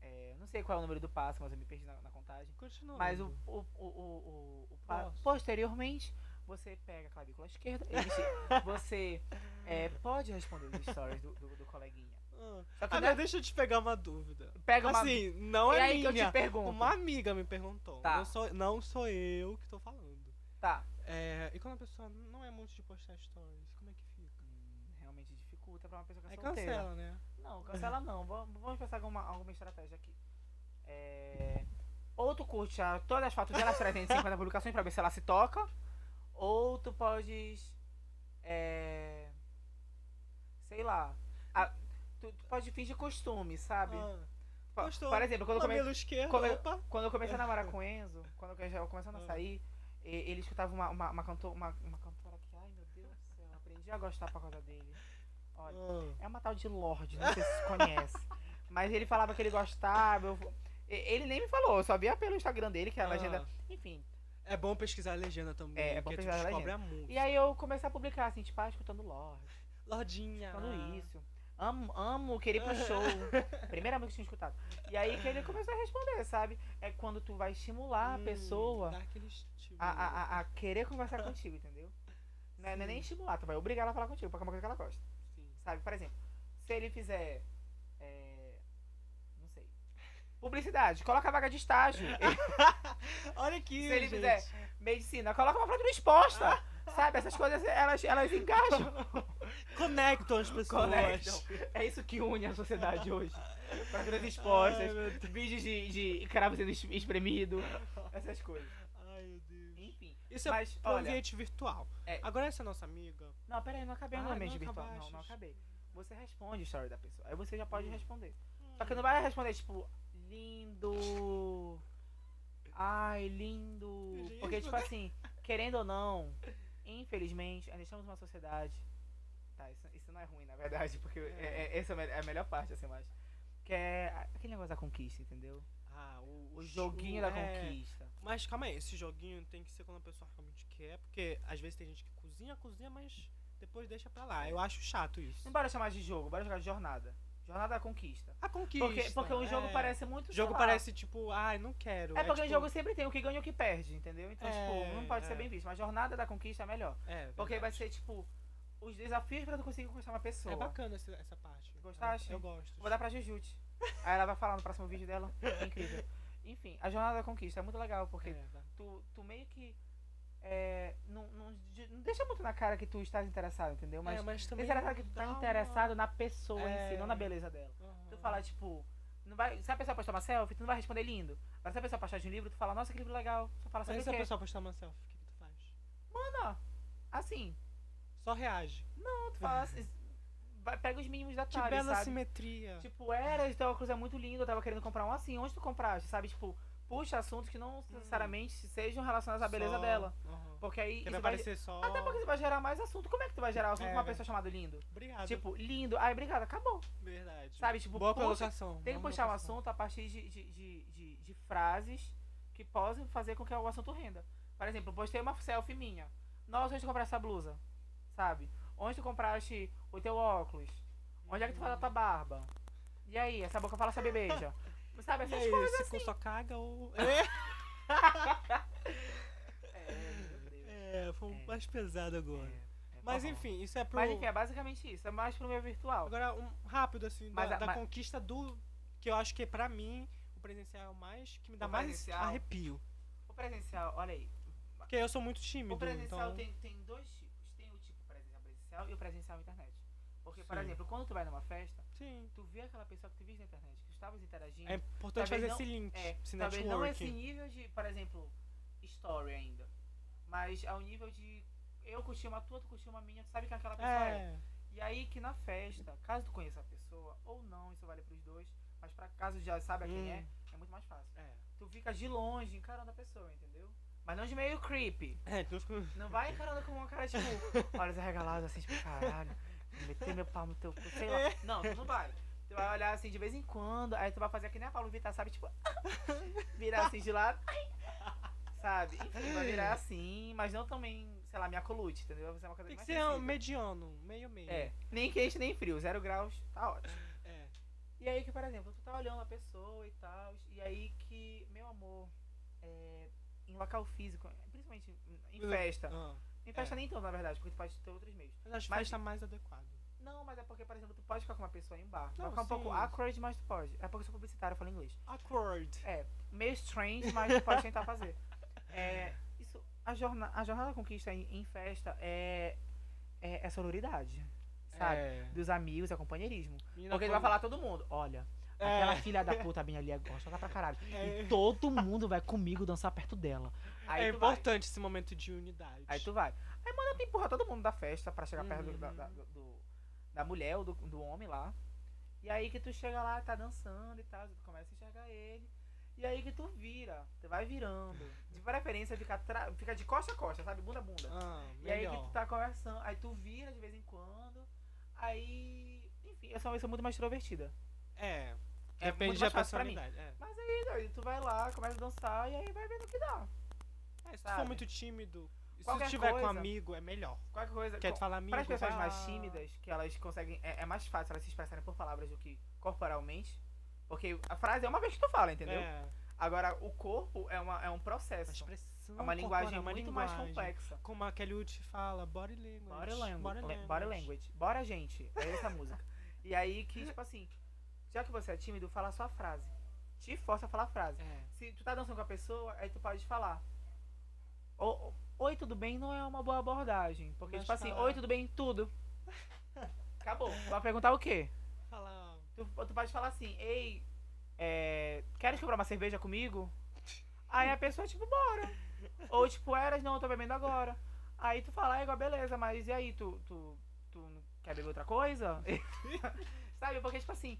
É, não sei qual é o número do passo, mas eu me perdi na, na contagem. Continua. Mas o, o, o, o, o- posteriormente, você pega a clavícula esquerda. e você é, pode responder os stories do, do, do coleguinha. Ah, Só que Ah, é- mas deixa eu te pegar uma dúvida. pega uma. Assim, não e é aí que minha. eu te pergunto. Uma amiga me perguntou. Tá. Não, sou, não sou eu que tô falando. Tá. É, e quando a pessoa não é muito de postar stories, como é que fica? Hum, realmente dificulta pra uma pessoa que é Aí solteira. cancela, né? Não, cancela não. Vamos, vamos pensar alguma, alguma estratégia aqui. É... Ou tu curte a- todas as fotos dela, as 350 publicações pra ver se ela se toca. Ou tu podes. É... Sei lá. a- tu, tu pode fingir costume, sabe? Ah. Por exemplo, quando eu, come... Esquerdo, quando eu comecei a namorar com o Enzo, quando eu já começando a Ah. sair, ele escutava uma, uma, uma, cantor, uma, uma cantora que, ai meu Deus do céu, aprendi a gostar por causa dele. Olha. Ah, É uma tal de Lorde, não sei se você conhece. Mas ele falava que ele gostava. eu- Ele nem me falou, eu só via pelo Instagram dele, que é a Ah. legenda. Enfim. É bom pesquisar a legenda também, É, é bom tu pesquisar a descobre a música. E aí eu comecei a publicar assim, tipo, ah, escutando Lorde, Lordinha. escutando isso. Amo, amo querer ir pro show. Primeira música que eu tinha escutado. E aí que ele começou a responder, sabe? É quando tu vai estimular a Hum, pessoa aquele estímulo. a, a, a- a querer conversar contigo, entendeu? Não é, não é nem estimular, tu vai obrigar ela a falar contigo, porque é uma coisa que ela gosta. Sim. Sabe? Por exemplo, se ele fizer. É. Publicidade, coloca a vaga de estágio. Olha aqui, Se ele gente. fizer medicina, coloca uma foto exposta. Sabe? Essas coisas elas, elas engajam. Conectam as pessoas. Conectam. É isso que une a sociedade hoje. Fraturas expostas, Ai, vídeos de, de cravo sendo es- espremido, essas coisas. Ai, meu Deus. Enfim. Isso Mas, é pro olha- ambiente virtual. É. Agora essa nossa amiga. Não, pera aí, não acabei no Ah, ambiente não virtual. Não, não acabei. Você responde a história da pessoa. Aí você já pode responder. Hum. Só que não vai responder, tipo, lindo. Ai, lindo. Porque, tipo mas- assim, querendo ou não, infelizmente, ainda estamos numa sociedade. Tá, isso, isso não é ruim, na verdade, porque é. é- essa é a me- é a melhor parte, assim, mais. Que é aquele negócio da conquista, entendeu? Ah, o, O joguinho da é. conquista. Mas calma aí, esse joguinho tem que ser quando a pessoa realmente quer, porque às vezes tem gente que cozinha, cozinha, mas depois deixa pra lá. Eu acho chato isso. Não bora chamar de jogo, bora jogar de jornada. Jornada da conquista. A conquista. Porque, porque o jogo é. parece muito. O jogo lá, parece tipo, ai, não quero. É porque tipo, o jogo sempre tem o que ganha e o que perde, entendeu? Então, É, tipo, não pode é. ser bem visto. Mas jornada da conquista é melhor. É, Porque vai ser, tipo, os desafios pra tu conseguir conquistar uma pessoa. É bacana essa, essa parte. Gostaste? Eu, eu gosto. Vou dar pra Jujute. Aí ela vai falar no próximo vídeo dela. É incrível. Enfim, a jornada da conquista é muito legal, porque É, tu, tu meio que. É, não, não, não deixa muito na cara que tu estás interessado, entendeu? Mas, é, mas também deixa na cara que tu tá uma- interessado na pessoa em si, É. não na beleza dela. Aham. Tu fala, tipo. Não vai, se a pessoa postar uma selfie, tu não vai responder lindo. Mas se a pessoa postar de um livro, tu fala, nossa, que livro legal. Tu fala Mas se a pessoa postar uma selfie, o que, que tu faz? Mano, assim, Só reage. não, tu fala assim, vai- pega os mínimos Que detalhes, bela sabe? simetria. Tipo, era, teu óculos é muito lindo, eu tava querendo comprar um assim, onde tu compraste, sabe? Tipo, puxa assuntos que não necessariamente sejam relacionados à beleza Hum. Só- dela. Aham. Porque aí vai vai... só. Até porque você vai gerar mais assunto. Como é que tu vai gerar assunto É, com uma né? pessoa chamada lindo? Obrigado. Tipo, lindo. Ai, obrigada, acabou. Verdade. Sabe, tipo, Boa puxa- colocação. Tem que puxar um assunto a partir de, de, de, de, de frases que possam fazer com que o assunto renda. Por exemplo, postei uma selfie minha. Nossa, onde tu compraste essa blusa? Sabe? Onde tu compraste o teu óculos? Onde é que tu faz a tua barba? E aí, essa boca fala saber beija. Sabe, E essas aí, coisas assim. só caga ou. É, Deus. É, foi um É. mais pesado agora. É, é, Mas bom. enfim, isso é pro. Mas enfim, é basicamente isso. É mais pro meu virtual. Agora, um rápido, assim, Mas da, a- da mas- conquista do. Que eu acho que pra mim, o presencial é o mais. que me dá O mais arrepio. O presencial, olha aí. Porque eu sou muito tímido. O presencial então... tem, tem dois tipos. Tem o tipo presencial presencial e o presencial internet. Porque, por Sim. exemplo, quando tu vai numa festa, Sim. tu vê aquela pessoa que tu viste na internet, estavas interagindo. É importante Talvez fazer não- esse link, é, esse talvez não esse nível de, por exemplo, story ainda. Mas ao nível de eu curti uma tua, tu curtiu uma minha, tu sabe que aquela pessoa é. É, E aí que na festa, caso tu conheça a pessoa, ou não, isso vale pros dois, mas pra caso já saiba quem Hum. é, é muito mais fácil. é. Tu fica de longe encarando a pessoa, entendeu? Mas não de meio creepy. É, tu. Não vai encarando com uma cara, tipo, olhos arregalados, assim, tipo, caralho, meter meu pau no teu cu, sei lá. Não, tu não vai. Tu vai olhar assim de vez em quando, aí tu vai fazer que nem a Paulo Vittar, sabe? Tipo, virar assim de lado. Sabe? Enfim, vai virar assim, mas não também, sei lá, minha colute, entendeu? Vai ser uma coisa Tem que mais ser um sensível. mediano, meio meio. É, nem quente nem frio, zero graus, tá ótimo. É. E aí que, por exemplo, tu tá olhando a pessoa e tal, e aí que, meu amor, é, em local físico, principalmente em festa, Ah, em festa É. nem tanto, na verdade, porque tu pode ter outros meios. mas acho que Mas- festa mais adequado. Não, mas é porque, por exemplo, tu pode ficar com uma pessoa em um bar. Não, Vai ficar um pouco awkward, mas tu pode. É porque eu sou publicitário, eu falo inglês. Awkward. É, meio strange, mas tu pode tentar fazer. É, isso, a, jorna, a jornada da conquista em, em festa é, é, é sororidade, sabe? É. Dos amigos, é companheirismo. Menina, Porque ele vai falar todo mundo, olha, É. aquela filha da puta minha ali é gostosa pra caralho. É. E todo mundo vai comigo dançar perto dela. Aí é tu vai. importante esse momento de unidade. Aí tu vai. Aí manda tu empurra todo mundo da festa pra chegar perto do- Uhum. da, da, do- da mulher ou do, do homem lá. E aí que tu chega lá, tá dançando e tal, tu começa a enxergar ele. E aí que tu vira, tu vai virando. De preferência fica, tra- fica de costa a costa, sabe? Bunda a bunda. Ah, e aí que tu tá conversando, aí tu vira de vez em quando. Aí. Enfim, eu sou uma pessoa muito mais extrovertida. É. É Depende da personalidade. É. Mas aí, doido, tu vai lá, começa a dançar e aí vai vendo o que dá. É, se tu for muito tímido, se tu tiver com coisa. amigo, é melhor. Qualquer coisa. Quer com- falar amigo? Para as pessoas vai mais lá. tímidas, que elas conseguem. É, é mais fácil elas se expressarem por palavras do que corporalmente. Porque a frase é uma vez que tu fala, entendeu? É. Agora, o corpo é, uma, é um A processo. expressão É uma linguagem corporal, uma muito mais linguagem. complexa. Como a Kelly Wood fala, body language. Body language. Body le- language. Body language. Bora, gente. É essa música. E aí que, tipo assim, já que você é tímido, fala a sua frase. Te força a falar a frase. É. Se tu tá dançando com a pessoa, aí tu pode falar. O- Oi, tudo bem? Não é uma boa abordagem. Porque, Mas tipo assim, falar- oi, tudo bem? Tudo. Acabou. Vai perguntar o quê? Fala. Tu, tu pode falar assim, ei, é, queres comprar uma cerveja comigo? Aí a pessoa, tipo, bora. Ou tipo, eras, não, eu tô bebendo agora. Aí tu fala, é igual, beleza, mas e aí, tu, tu, tu quer beber outra coisa? Sabe, porque, tipo assim,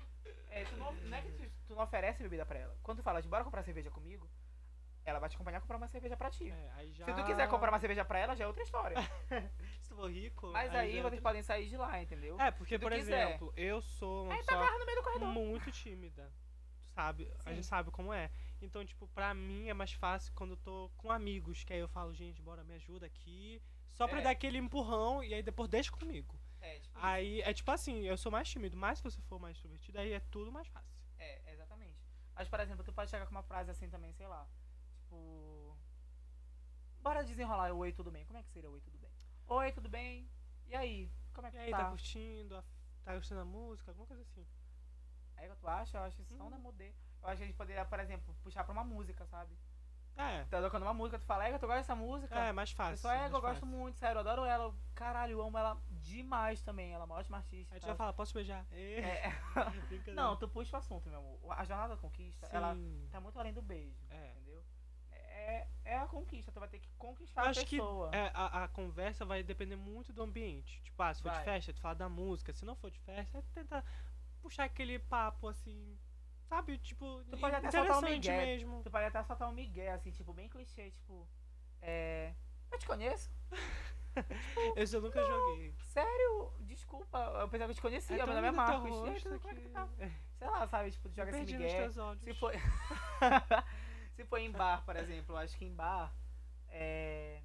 é, tu não, não é que tu, tu não oferece bebida pra ela. Quando tu fala de bora comprar cerveja comigo, ela vai te acompanhar a comprar uma cerveja pra ti. É, aí já... Se tu quiser comprar uma cerveja pra ela, já é outra história. Se tu for rico. Mas aí, já- vocês podem sair de lá, entendeu? É, porque, por quiser. exemplo, eu sou uma aí tá pessoa carro no meio do corredor. muito tímida. Sabe? A Sim. gente sabe como é. Então, tipo, pra mim é mais fácil quando eu tô com amigos, que aí eu falo, gente, bora, me ajuda aqui. Só pra É. dar aquele empurrão e aí depois deixa comigo. É, tipo, Aí é tipo assim, eu sou mais tímido, mas se você for mais extrovertido, aí é tudo mais fácil. É, exatamente. Mas, por exemplo, tu pode chegar com uma frase assim também, sei lá. Tipo. Bora desenrolar o oi, tudo bem. Como é que seria o oi, tudo bem? Oi, tudo bem? E aí? Como é E que aí, tá? tá curtindo, a- tá gostando da música, alguma coisa assim. O que tu acha? Eu acho isso não Hum. é modê. Eu acho que a gente poderia, por exemplo, puxar pra uma música, sabe? É, Tá tocando uma música, tu fala, Ega, tu gosta dessa música? é mais fácil. pessoa, Ega, mais eu gosto fácil. muito, sério, eu adoro ela. Eu, Caralho, eu amo ela demais também. Ela é uma ótima artista. Aí e tu vai falar, posso beijar? É. É, não, tu puxa o assunto, meu amor. A jornada da conquista, Sim. ela tá muito além do beijo. É. Entendeu? É, é a conquista, tu vai ter que conquistar Eu a acho que pessoa. é, a, a conversa vai depender muito do ambiente. Tipo, ah, se for de Vai. festa, tu fala da música. Se não for de festa, tu tenta puxar aquele papo assim. Sabe? Tipo, Tu pode até soltar um migué. mesmo. Tu pode até soltar um migué, assim, tipo, bem clichê, tipo. É. Eu te conheço? Esse eu nunca joguei. Sério? Desculpa, eu pensava que eu te conhecia, É meu nome é Marcos. Rosto é que que- tá? Sei lá, sabe? Tipo, tu joga esse migué. olhos. Se for. Se for em bar, por exemplo, eu acho que em bar. É.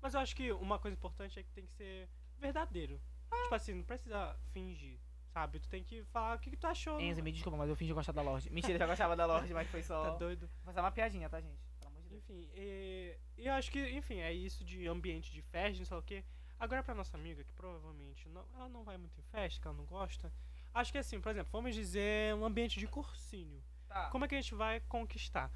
Mas eu acho que uma coisa importante é que tem que ser verdadeiro. Tipo assim, não precisa fingir, sabe? Tu tem que falar o que, que tu achou. Enzo, me desculpa, mas eu fingi gostar da Lorde. Mentira, eu já gostava da Lorde, mas foi só. Tá doido? Foi só uma piadinha, tá, gente? Pelo amor de Deus. Enfim, e, e eu acho que, enfim, é isso de ambiente de festa, não sei o quê. Agora pra nossa amiga, que provavelmente não, ela não vai muito em festa, que ela não gosta. Acho que assim, por exemplo, vamos dizer um ambiente de cursinho. Como é que a gente vai conquistar?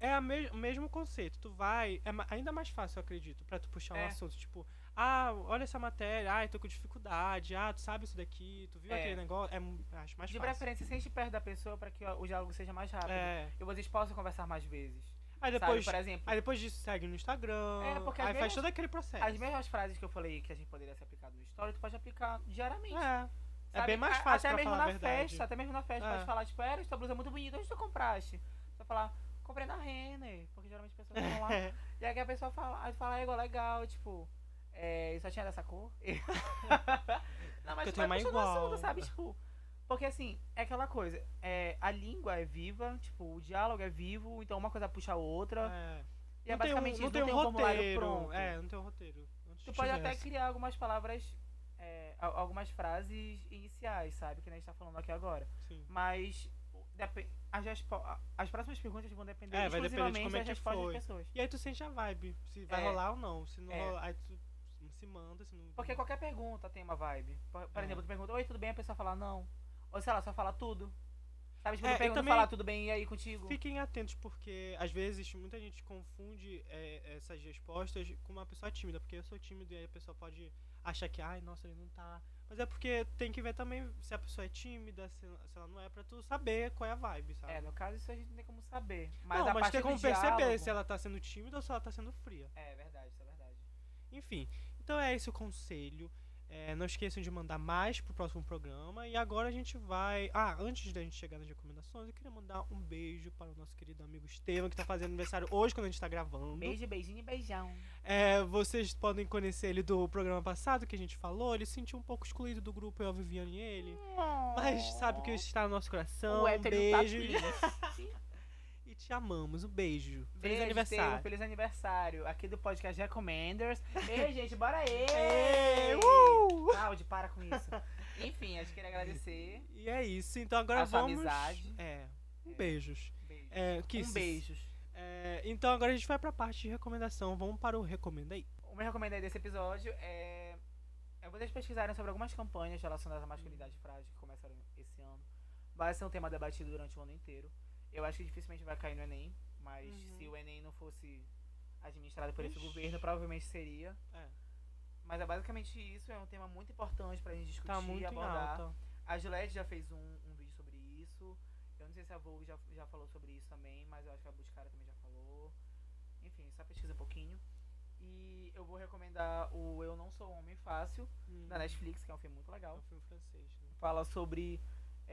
É a me- o mesmo conceito. Tu vai. É ma- ainda mais fácil, eu acredito, pra tu puxar um É. assunto. Tipo, ah, olha essa matéria, ah, eu tô com dificuldade, ah, tu sabe isso daqui, tu viu É. aquele negócio. É, acho mais De fácil. preferência, sente perto da pessoa pra que o diálogo seja mais rápido. É. E vocês possam conversar mais vezes. Aí depois. Sabe, por exemplo, Aí depois disso segue no Instagram. É, porque aí as faz mesmas- todo aquele processo. as mesmas frases que eu falei que a gente poderia ser aplicado no story, tu pode aplicar diariamente. É. É sabe? bem mais fácil Até mesmo na verdade. festa, até mesmo na festa, É. pode falar, tipo, era, tua blusa é muito bonita, onde tu compraste? Você vai falar, comprei na Renner, porque geralmente as pessoas vão lá. e aí a pessoa fala, aí tu fala, é igual, legal, tipo, é, só tinha dessa cor? Não, mas eu tu tenho uma igual. assunto, sabe? Tipo, porque assim, é aquela coisa, é, a língua é viva, tipo, o diálogo é vivo, então uma coisa puxa a outra. É. E é Não tem um- basicamente não isso, tem não tem um um roteiro. pronto. É, não tem um roteiro. Tu pode até criar algumas palavras, é, al- algumas frases iniciais, sabe? Que a gente tá falando aqui agora. Sim. Mas as, as próximas perguntas vão depender É, depender de exclusivamente como é que foi. das pessoas. E aí tu sente a vibe, se vai É. rolar ou não. Se não É. rolar, aí tu se manda, se não. Porque qualquer pergunta tem uma vibe. Por, por É. exemplo, tu pergunta, oi, tudo bem? A pessoa fala, não. Ou sei lá, só fala tudo. Sabe, tipo, É, tu e pergunta, também- fala tudo bem, e aí contigo? Fiquem atentos, porque às vezes muita gente confunde é, essas respostas com uma pessoa tímida, porque eu sou tímido e aí a pessoa pode achar que, ai, nossa, ele não tá. Mas é porque tem que ver também se a pessoa é tímida, se, se ela não é, pra tu saber qual é a vibe, sabe? É, no caso isso a gente não tem como saber. Mas não, a mas tem como perceber diálogo- se ela tá sendo tímida ou se ela tá sendo fria. É verdade, isso é verdade. Enfim, então é esse o conselho. É, não esqueçam de mandar mais pro próximo programa. E agora a gente vai. Ah, antes da gente chegar nas recomendações, eu queria mandar um beijo para o nosso querido amigo Estevam, que tá fazendo aniversário hoje quando a gente tá gravando. Beijo, beijinho e beijão. É, vocês podem conhecer ele do programa passado que a gente falou. Ele se sentiu um pouco excluído do grupo, eu, a Viviane e ele. Mas sabe que está no nosso coração. o Um hétero beijo. tá. E te amamos. Um beijo. Feliz Beijo, aniversário. Estevam, feliz aniversário. Aqui do podcast Recommenders. Ei, gente, bora aí! Ê, uh! Claudio, para com isso. Enfim, acho que queria agradecer. E é isso. Então agora A vamos. amizade. É. Um É. beijos. Beijo. É, kisses. Um beijos. É, então agora a gente vai pra parte de recomendação. Vamos para o Recomenda aí. O meu recomendo aí desse episódio é. É vocês pesquisarem sobre algumas campanhas relacionadas à masculinidade frágil que começaram esse ano. Vai ser um tema debatido durante o ano inteiro. Eu acho que dificilmente vai cair no Enem, mas Uhum. se o Enem não fosse administrado por esse Ixi. governo, provavelmente seria. É. Mas é basicamente isso, é um tema muito importante pra gente discutir Tá muito e abordar. A Gillette já fez um, um vídeo sobre isso. Eu não sei se a Vogue já, já falou sobre isso também, mas eu acho que a Buscara também já falou. Enfim, só pesquisa um pouquinho. E eu vou recomendar o Eu Não Sou um Homem Fácil, Hum. da Netflix, que é um filme muito É legal. um filme francês, né? Fala sobre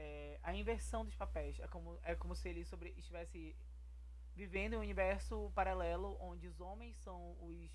é, a inversão dos papéis. É como, é como se ele sobre, estivesse vivendo em um universo paralelo onde os homens são os,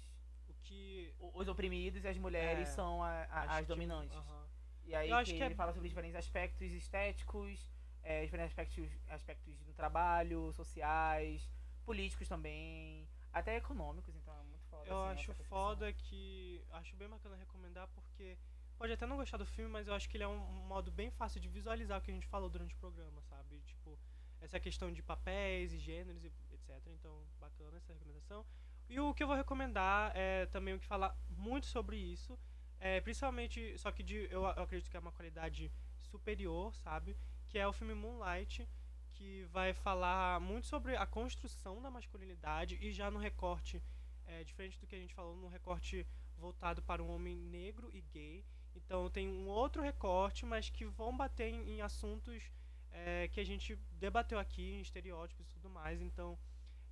O que. os oprimidos e as mulheres É, são a- a- as que- dominantes. aham. E aí que é- ele fala sobre diferentes aspectos estéticos, é, diferentes aspectos, aspectos do trabalho, sociais, políticos também, até econômicos, então é muito foda. Eu assim, acho foda que. Acho bem bacana recomendar porque. Pode até não gostar do filme, mas eu acho que ele é um modo bem fácil de visualizar o que a gente falou durante o programa, sabe? Tipo, essa questão de papéis e gêneros e etc. Então, bacana essa recomendação. E o que eu vou recomendar é também o que fala muito sobre isso. É, principalmente, só que de, eu, eu acredito que é uma qualidade superior, sabe? Que é o filme Moonlight, que vai falar muito sobre a construção da masculinidade e já no recorte, é, diferente do que a gente falou, no recorte voltado para um homem negro e gay. Então tem um outro recorte, mas que vão bater em, em assuntos é, que a gente debateu aqui, em estereótipos e tudo mais. Então,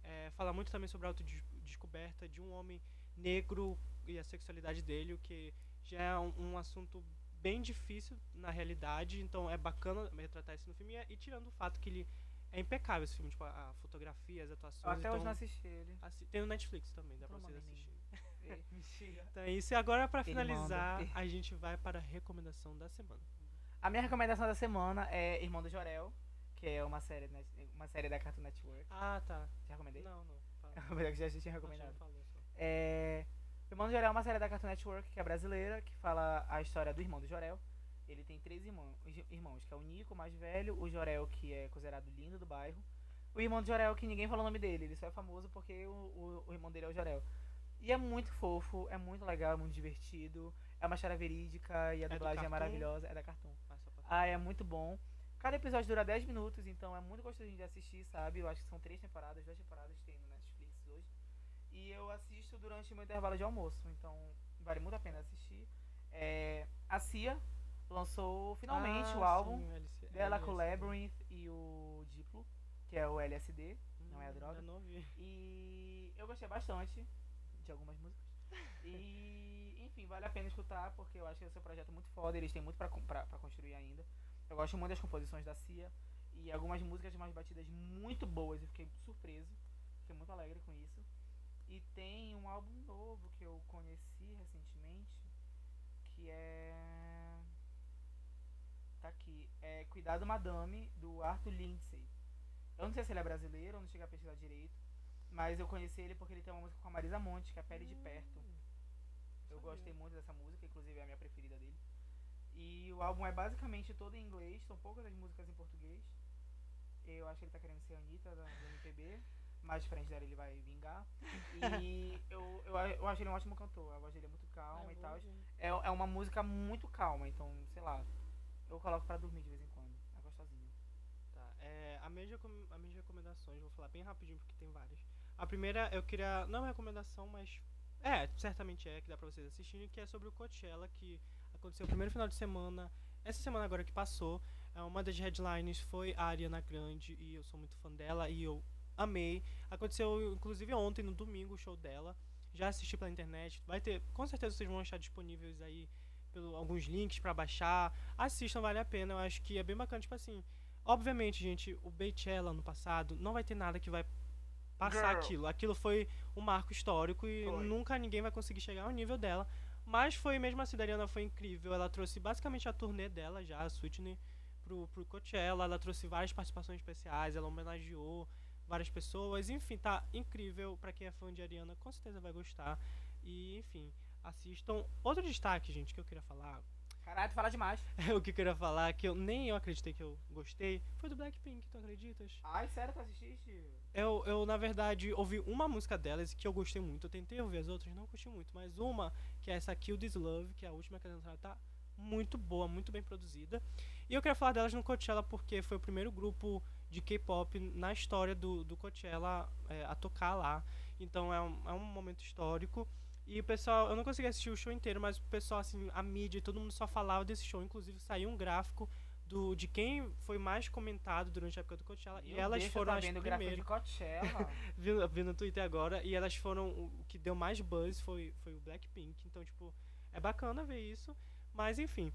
é, fala muito também sobre a autodescoberta de um homem negro e a sexualidade dele, o que já é um, um assunto bem difícil na realidade. Então é bacana retratar isso no filme. E, e tirando o fato que ele é impecável esse filme, tipo, a, a fotografia, as atuações. Eu até então, hoje não assisti ele. assi- Tem no Netflix também, dá pra Toma, vocês menino. assistirem. Mentira. Então é isso. E agora, pra Ele finalizar, a gente vai para a recomendação da semana. A minha recomendação da semana é Irmão do Jorel, que é uma série, uma série da Cartoon Network. Ah, tá. Já recomendei? Não, não. Fala. Eu já tinha recomendado. falou só. É... Irmão do Jorel é uma série da Cartoon Network que é brasileira, que fala a história do irmão do Jorel. Ele tem três irmãos, irmãos, que é o Nico, o mais velho, o Jorel, que é considerado lindo do bairro. O irmão do Jorel, que ninguém falou o nome dele, ele só é famoso porque o, o, o irmão dele é o Jorel. E é muito fofo, é muito legal, é muito divertido. É uma história verídica e a do dublagem é maravilhosa. É da Cartoon. Ah, é muito bom. Cada episódio dura 10 minutos, então é muito gostosinho de assistir, sabe? Eu acho que são três temporadas, duas temporadas tem no Netflix hoje. E eu assisto durante o meu intervalo de almoço, então vale muito a pena assistir. É, a Cia lançou finalmente Ah, o álbum sim, LC dela com o. Labyrinth e o Diplo, que é o LSD. não é a Hum, droga. ainda não vi. E eu gostei bastante de algumas músicas. E, enfim, vale a pena escutar, porque eu acho que esse é um projeto muito foda, eles têm muito pra, pra, pra construir ainda. Eu gosto muito das composições da Cia e algumas músicas umas batidas muito boas, eu fiquei surpreso, fiquei muito alegre com isso. E tem um álbum novo que eu conheci recentemente, que é. Tá aqui, é Cuidado Madame, do Arthur Lindsay. Eu não sei se ele é brasileiro, eu não cheguei a pesquisar direito. Mas eu conheci ele porque ele tem uma música com a Marisa Monte, que é Pele de Perto. Eu sabia. gostei muito dessa música, inclusive é a minha preferida dele. E o álbum é basicamente todo em inglês, são poucas as músicas em português. Eu acho que ele tá querendo ser a Anitta da- do MPB, mais frente dela ele vai vingar. E eu, eu, eu acho ele um ótimo cantor, a voz dele é muito calma Ah, e tal. É, é uma música muito calma, então, sei lá, eu coloco pra dormir de vez em quando. É gostosinho. Tá, é, a minha recom- as minhas recomendações, vou falar bem rapidinho porque tem várias. A primeira eu queria, não é recomendação, mas é, certamente é, que dá pra vocês assistirem, que é sobre o Coachella, que aconteceu o primeiro final de semana, essa semana agora que passou. É, uma das headlines foi a Ariana Grande, e eu sou muito fã dela, e eu amei. Aconteceu, inclusive, ontem, no domingo, o show dela. Já assisti pela internet, vai ter, com certeza vocês vão achar disponíveis aí pelo, alguns links pra baixar. Assistam, vale a pena, eu acho que é bem bacana, tipo assim... Obviamente, gente, o Beychella no passado não vai ter nada que vai passar Girl. aquilo. Aquilo foi um marco histórico e Foi. nunca ninguém vai conseguir chegar ao nível dela. Mas foi mesmo assim, a Ariana foi incrível. Ela trouxe basicamente a turnê dela já, a Sweetney, pro, pro Coachella. Ela trouxe várias participações especiais, ela homenageou várias pessoas. Enfim, tá incrível. Pra quem é fã de Ariana, com certeza vai gostar. E, enfim, assistam. Outro destaque, gente, que eu queria falar Caralho, tu fala demais. o que eu queria falar, que eu nem eu acreditei que eu gostei, foi do Blackpink, tu acreditas? Ai, sério, tu assististe? Eu, eu, na verdade, ouvi uma música delas que eu gostei muito. Eu tentei ouvir as outras, não gostei muito. Mas uma, que é essa Kill This Love, que é a última que elas lançaram, tá muito boa, muito bem produzida. E eu queria falar delas no Coachella porque foi o primeiro grupo de K-pop na história do, do Coachella é, a tocar lá. Então é um, é um momento histórico. E o pessoal, eu não consegui assistir o show inteiro, mas o pessoal, assim, a mídia, todo mundo só falava desse show. Inclusive, saiu um gráfico do, de quem foi mais comentado durante a época do Coachella. Meu e elas Deus, foram tá as vendo o gráfico de primeiras. Coachella. Vi, vi no Twitter agora. E elas foram. O que deu mais buzz foi, foi o Blackpink. Então, tipo, é bacana ver isso. Mas, enfim.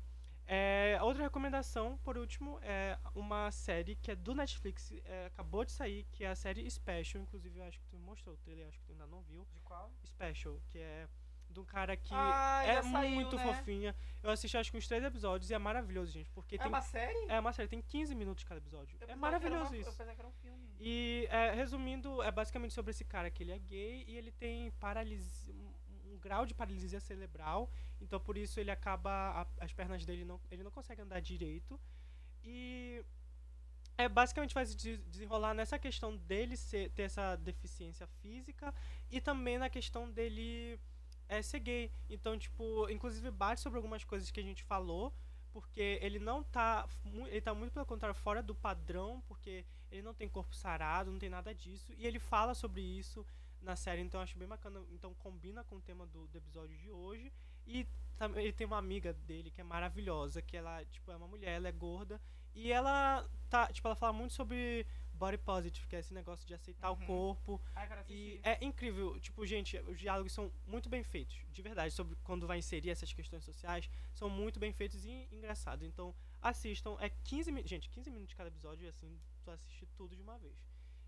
É, outra recomendação, por último, é uma série que é do Netflix. é, acabou de sair, que é a série Special. Inclusive, eu acho que tu mostrou o trailer, acho que tu ainda não viu. De qual? Special, que é de um cara que Ah, é saiu, muito né? fofinha. Eu assisti acho que uns três episódios e é maravilhoso, gente. Porque É tem. uma série? É uma série, tem 15 minutos cada episódio. Eu É maravilhoso uma- Eu isso. pensava que era um filme. E é, resumindo, é basicamente sobre esse cara que ele é gay e ele tem paralisia, um, grau de paralisia cerebral. Então por isso ele acaba. a- as pernas dele não. Ele não consegue andar direito. E é basicamente vai se des- desenrolar nessa questão dele ser, ter essa deficiência física e também na questão dele é, ser gay. Então, tipo, inclusive bate sobre algumas coisas que a gente falou, porque ele não tá. Ele tá muito pelo contrário, fora do padrão, porque ele não tem corpo sarado, não tem nada disso. E ele fala sobre isso na série, então acho bem bacana. Então combina com o tema do, do episódio de hoje. E também ele tem uma amiga dele que é maravilhosa, que ela, tipo, é uma mulher, ela é gorda. E ela tá, tipo, ela fala muito sobre body positive, que é esse negócio de aceitar Uhum. o corpo. Ai, quero E é incrível, tipo, gente, os diálogos são muito bem feitos, de verdade, sobre quando vai inserir essas questões sociais, são muito bem feitos e engraçados. Então, assistam, é 15 minutos, gente, 15 minutos de cada episódio assim, tu assiste tudo de uma vez.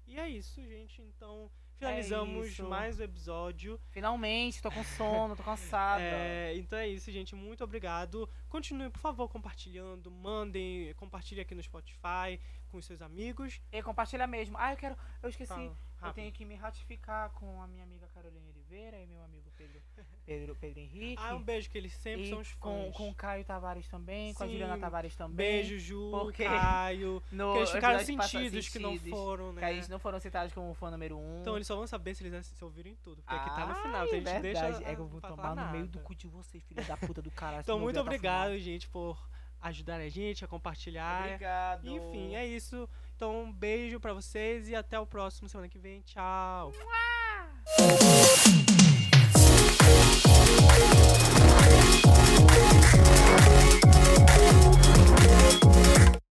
E é isso, gente, então finalizamos isso. mais o episódio. Finalmente, tô com sono, tô cansada. É, então é isso, gente, muito obrigado. Continuem, por favor, compartilhando, mandem, compartilhem aqui no Spotify com os seus amigos. E compartilha mesmo. Ah, eu quero. Eu esqueci. Fala, Eu tenho que me ratificar com a minha amiga Carolina Oliveira e meu amigo Pedro, Pedro, Pedro Henrique. Ah, um beijo, que eles sempre e são os fãs. com, com o Caio Tavares também, com a Sim. Juliana Tavares também. Beijo, Ju, porque Caio. No Que eles ficaram sentidos que não foram, Que né? eles não foram citados como fã número um. Então eles só vão saber se eles se ouvirem tudo. Porque aqui tá no Ai, final, então a gente deixa. verdade. É que eu vou tomar no meio do cu de vocês, filha da puta do caralho. se Então, muito obrigado, gente, por ajudarem a gente, a compartilhar. Obrigado. Enfim, é isso. Então, um beijo para vocês e até o próximo semana que vem. Tchau.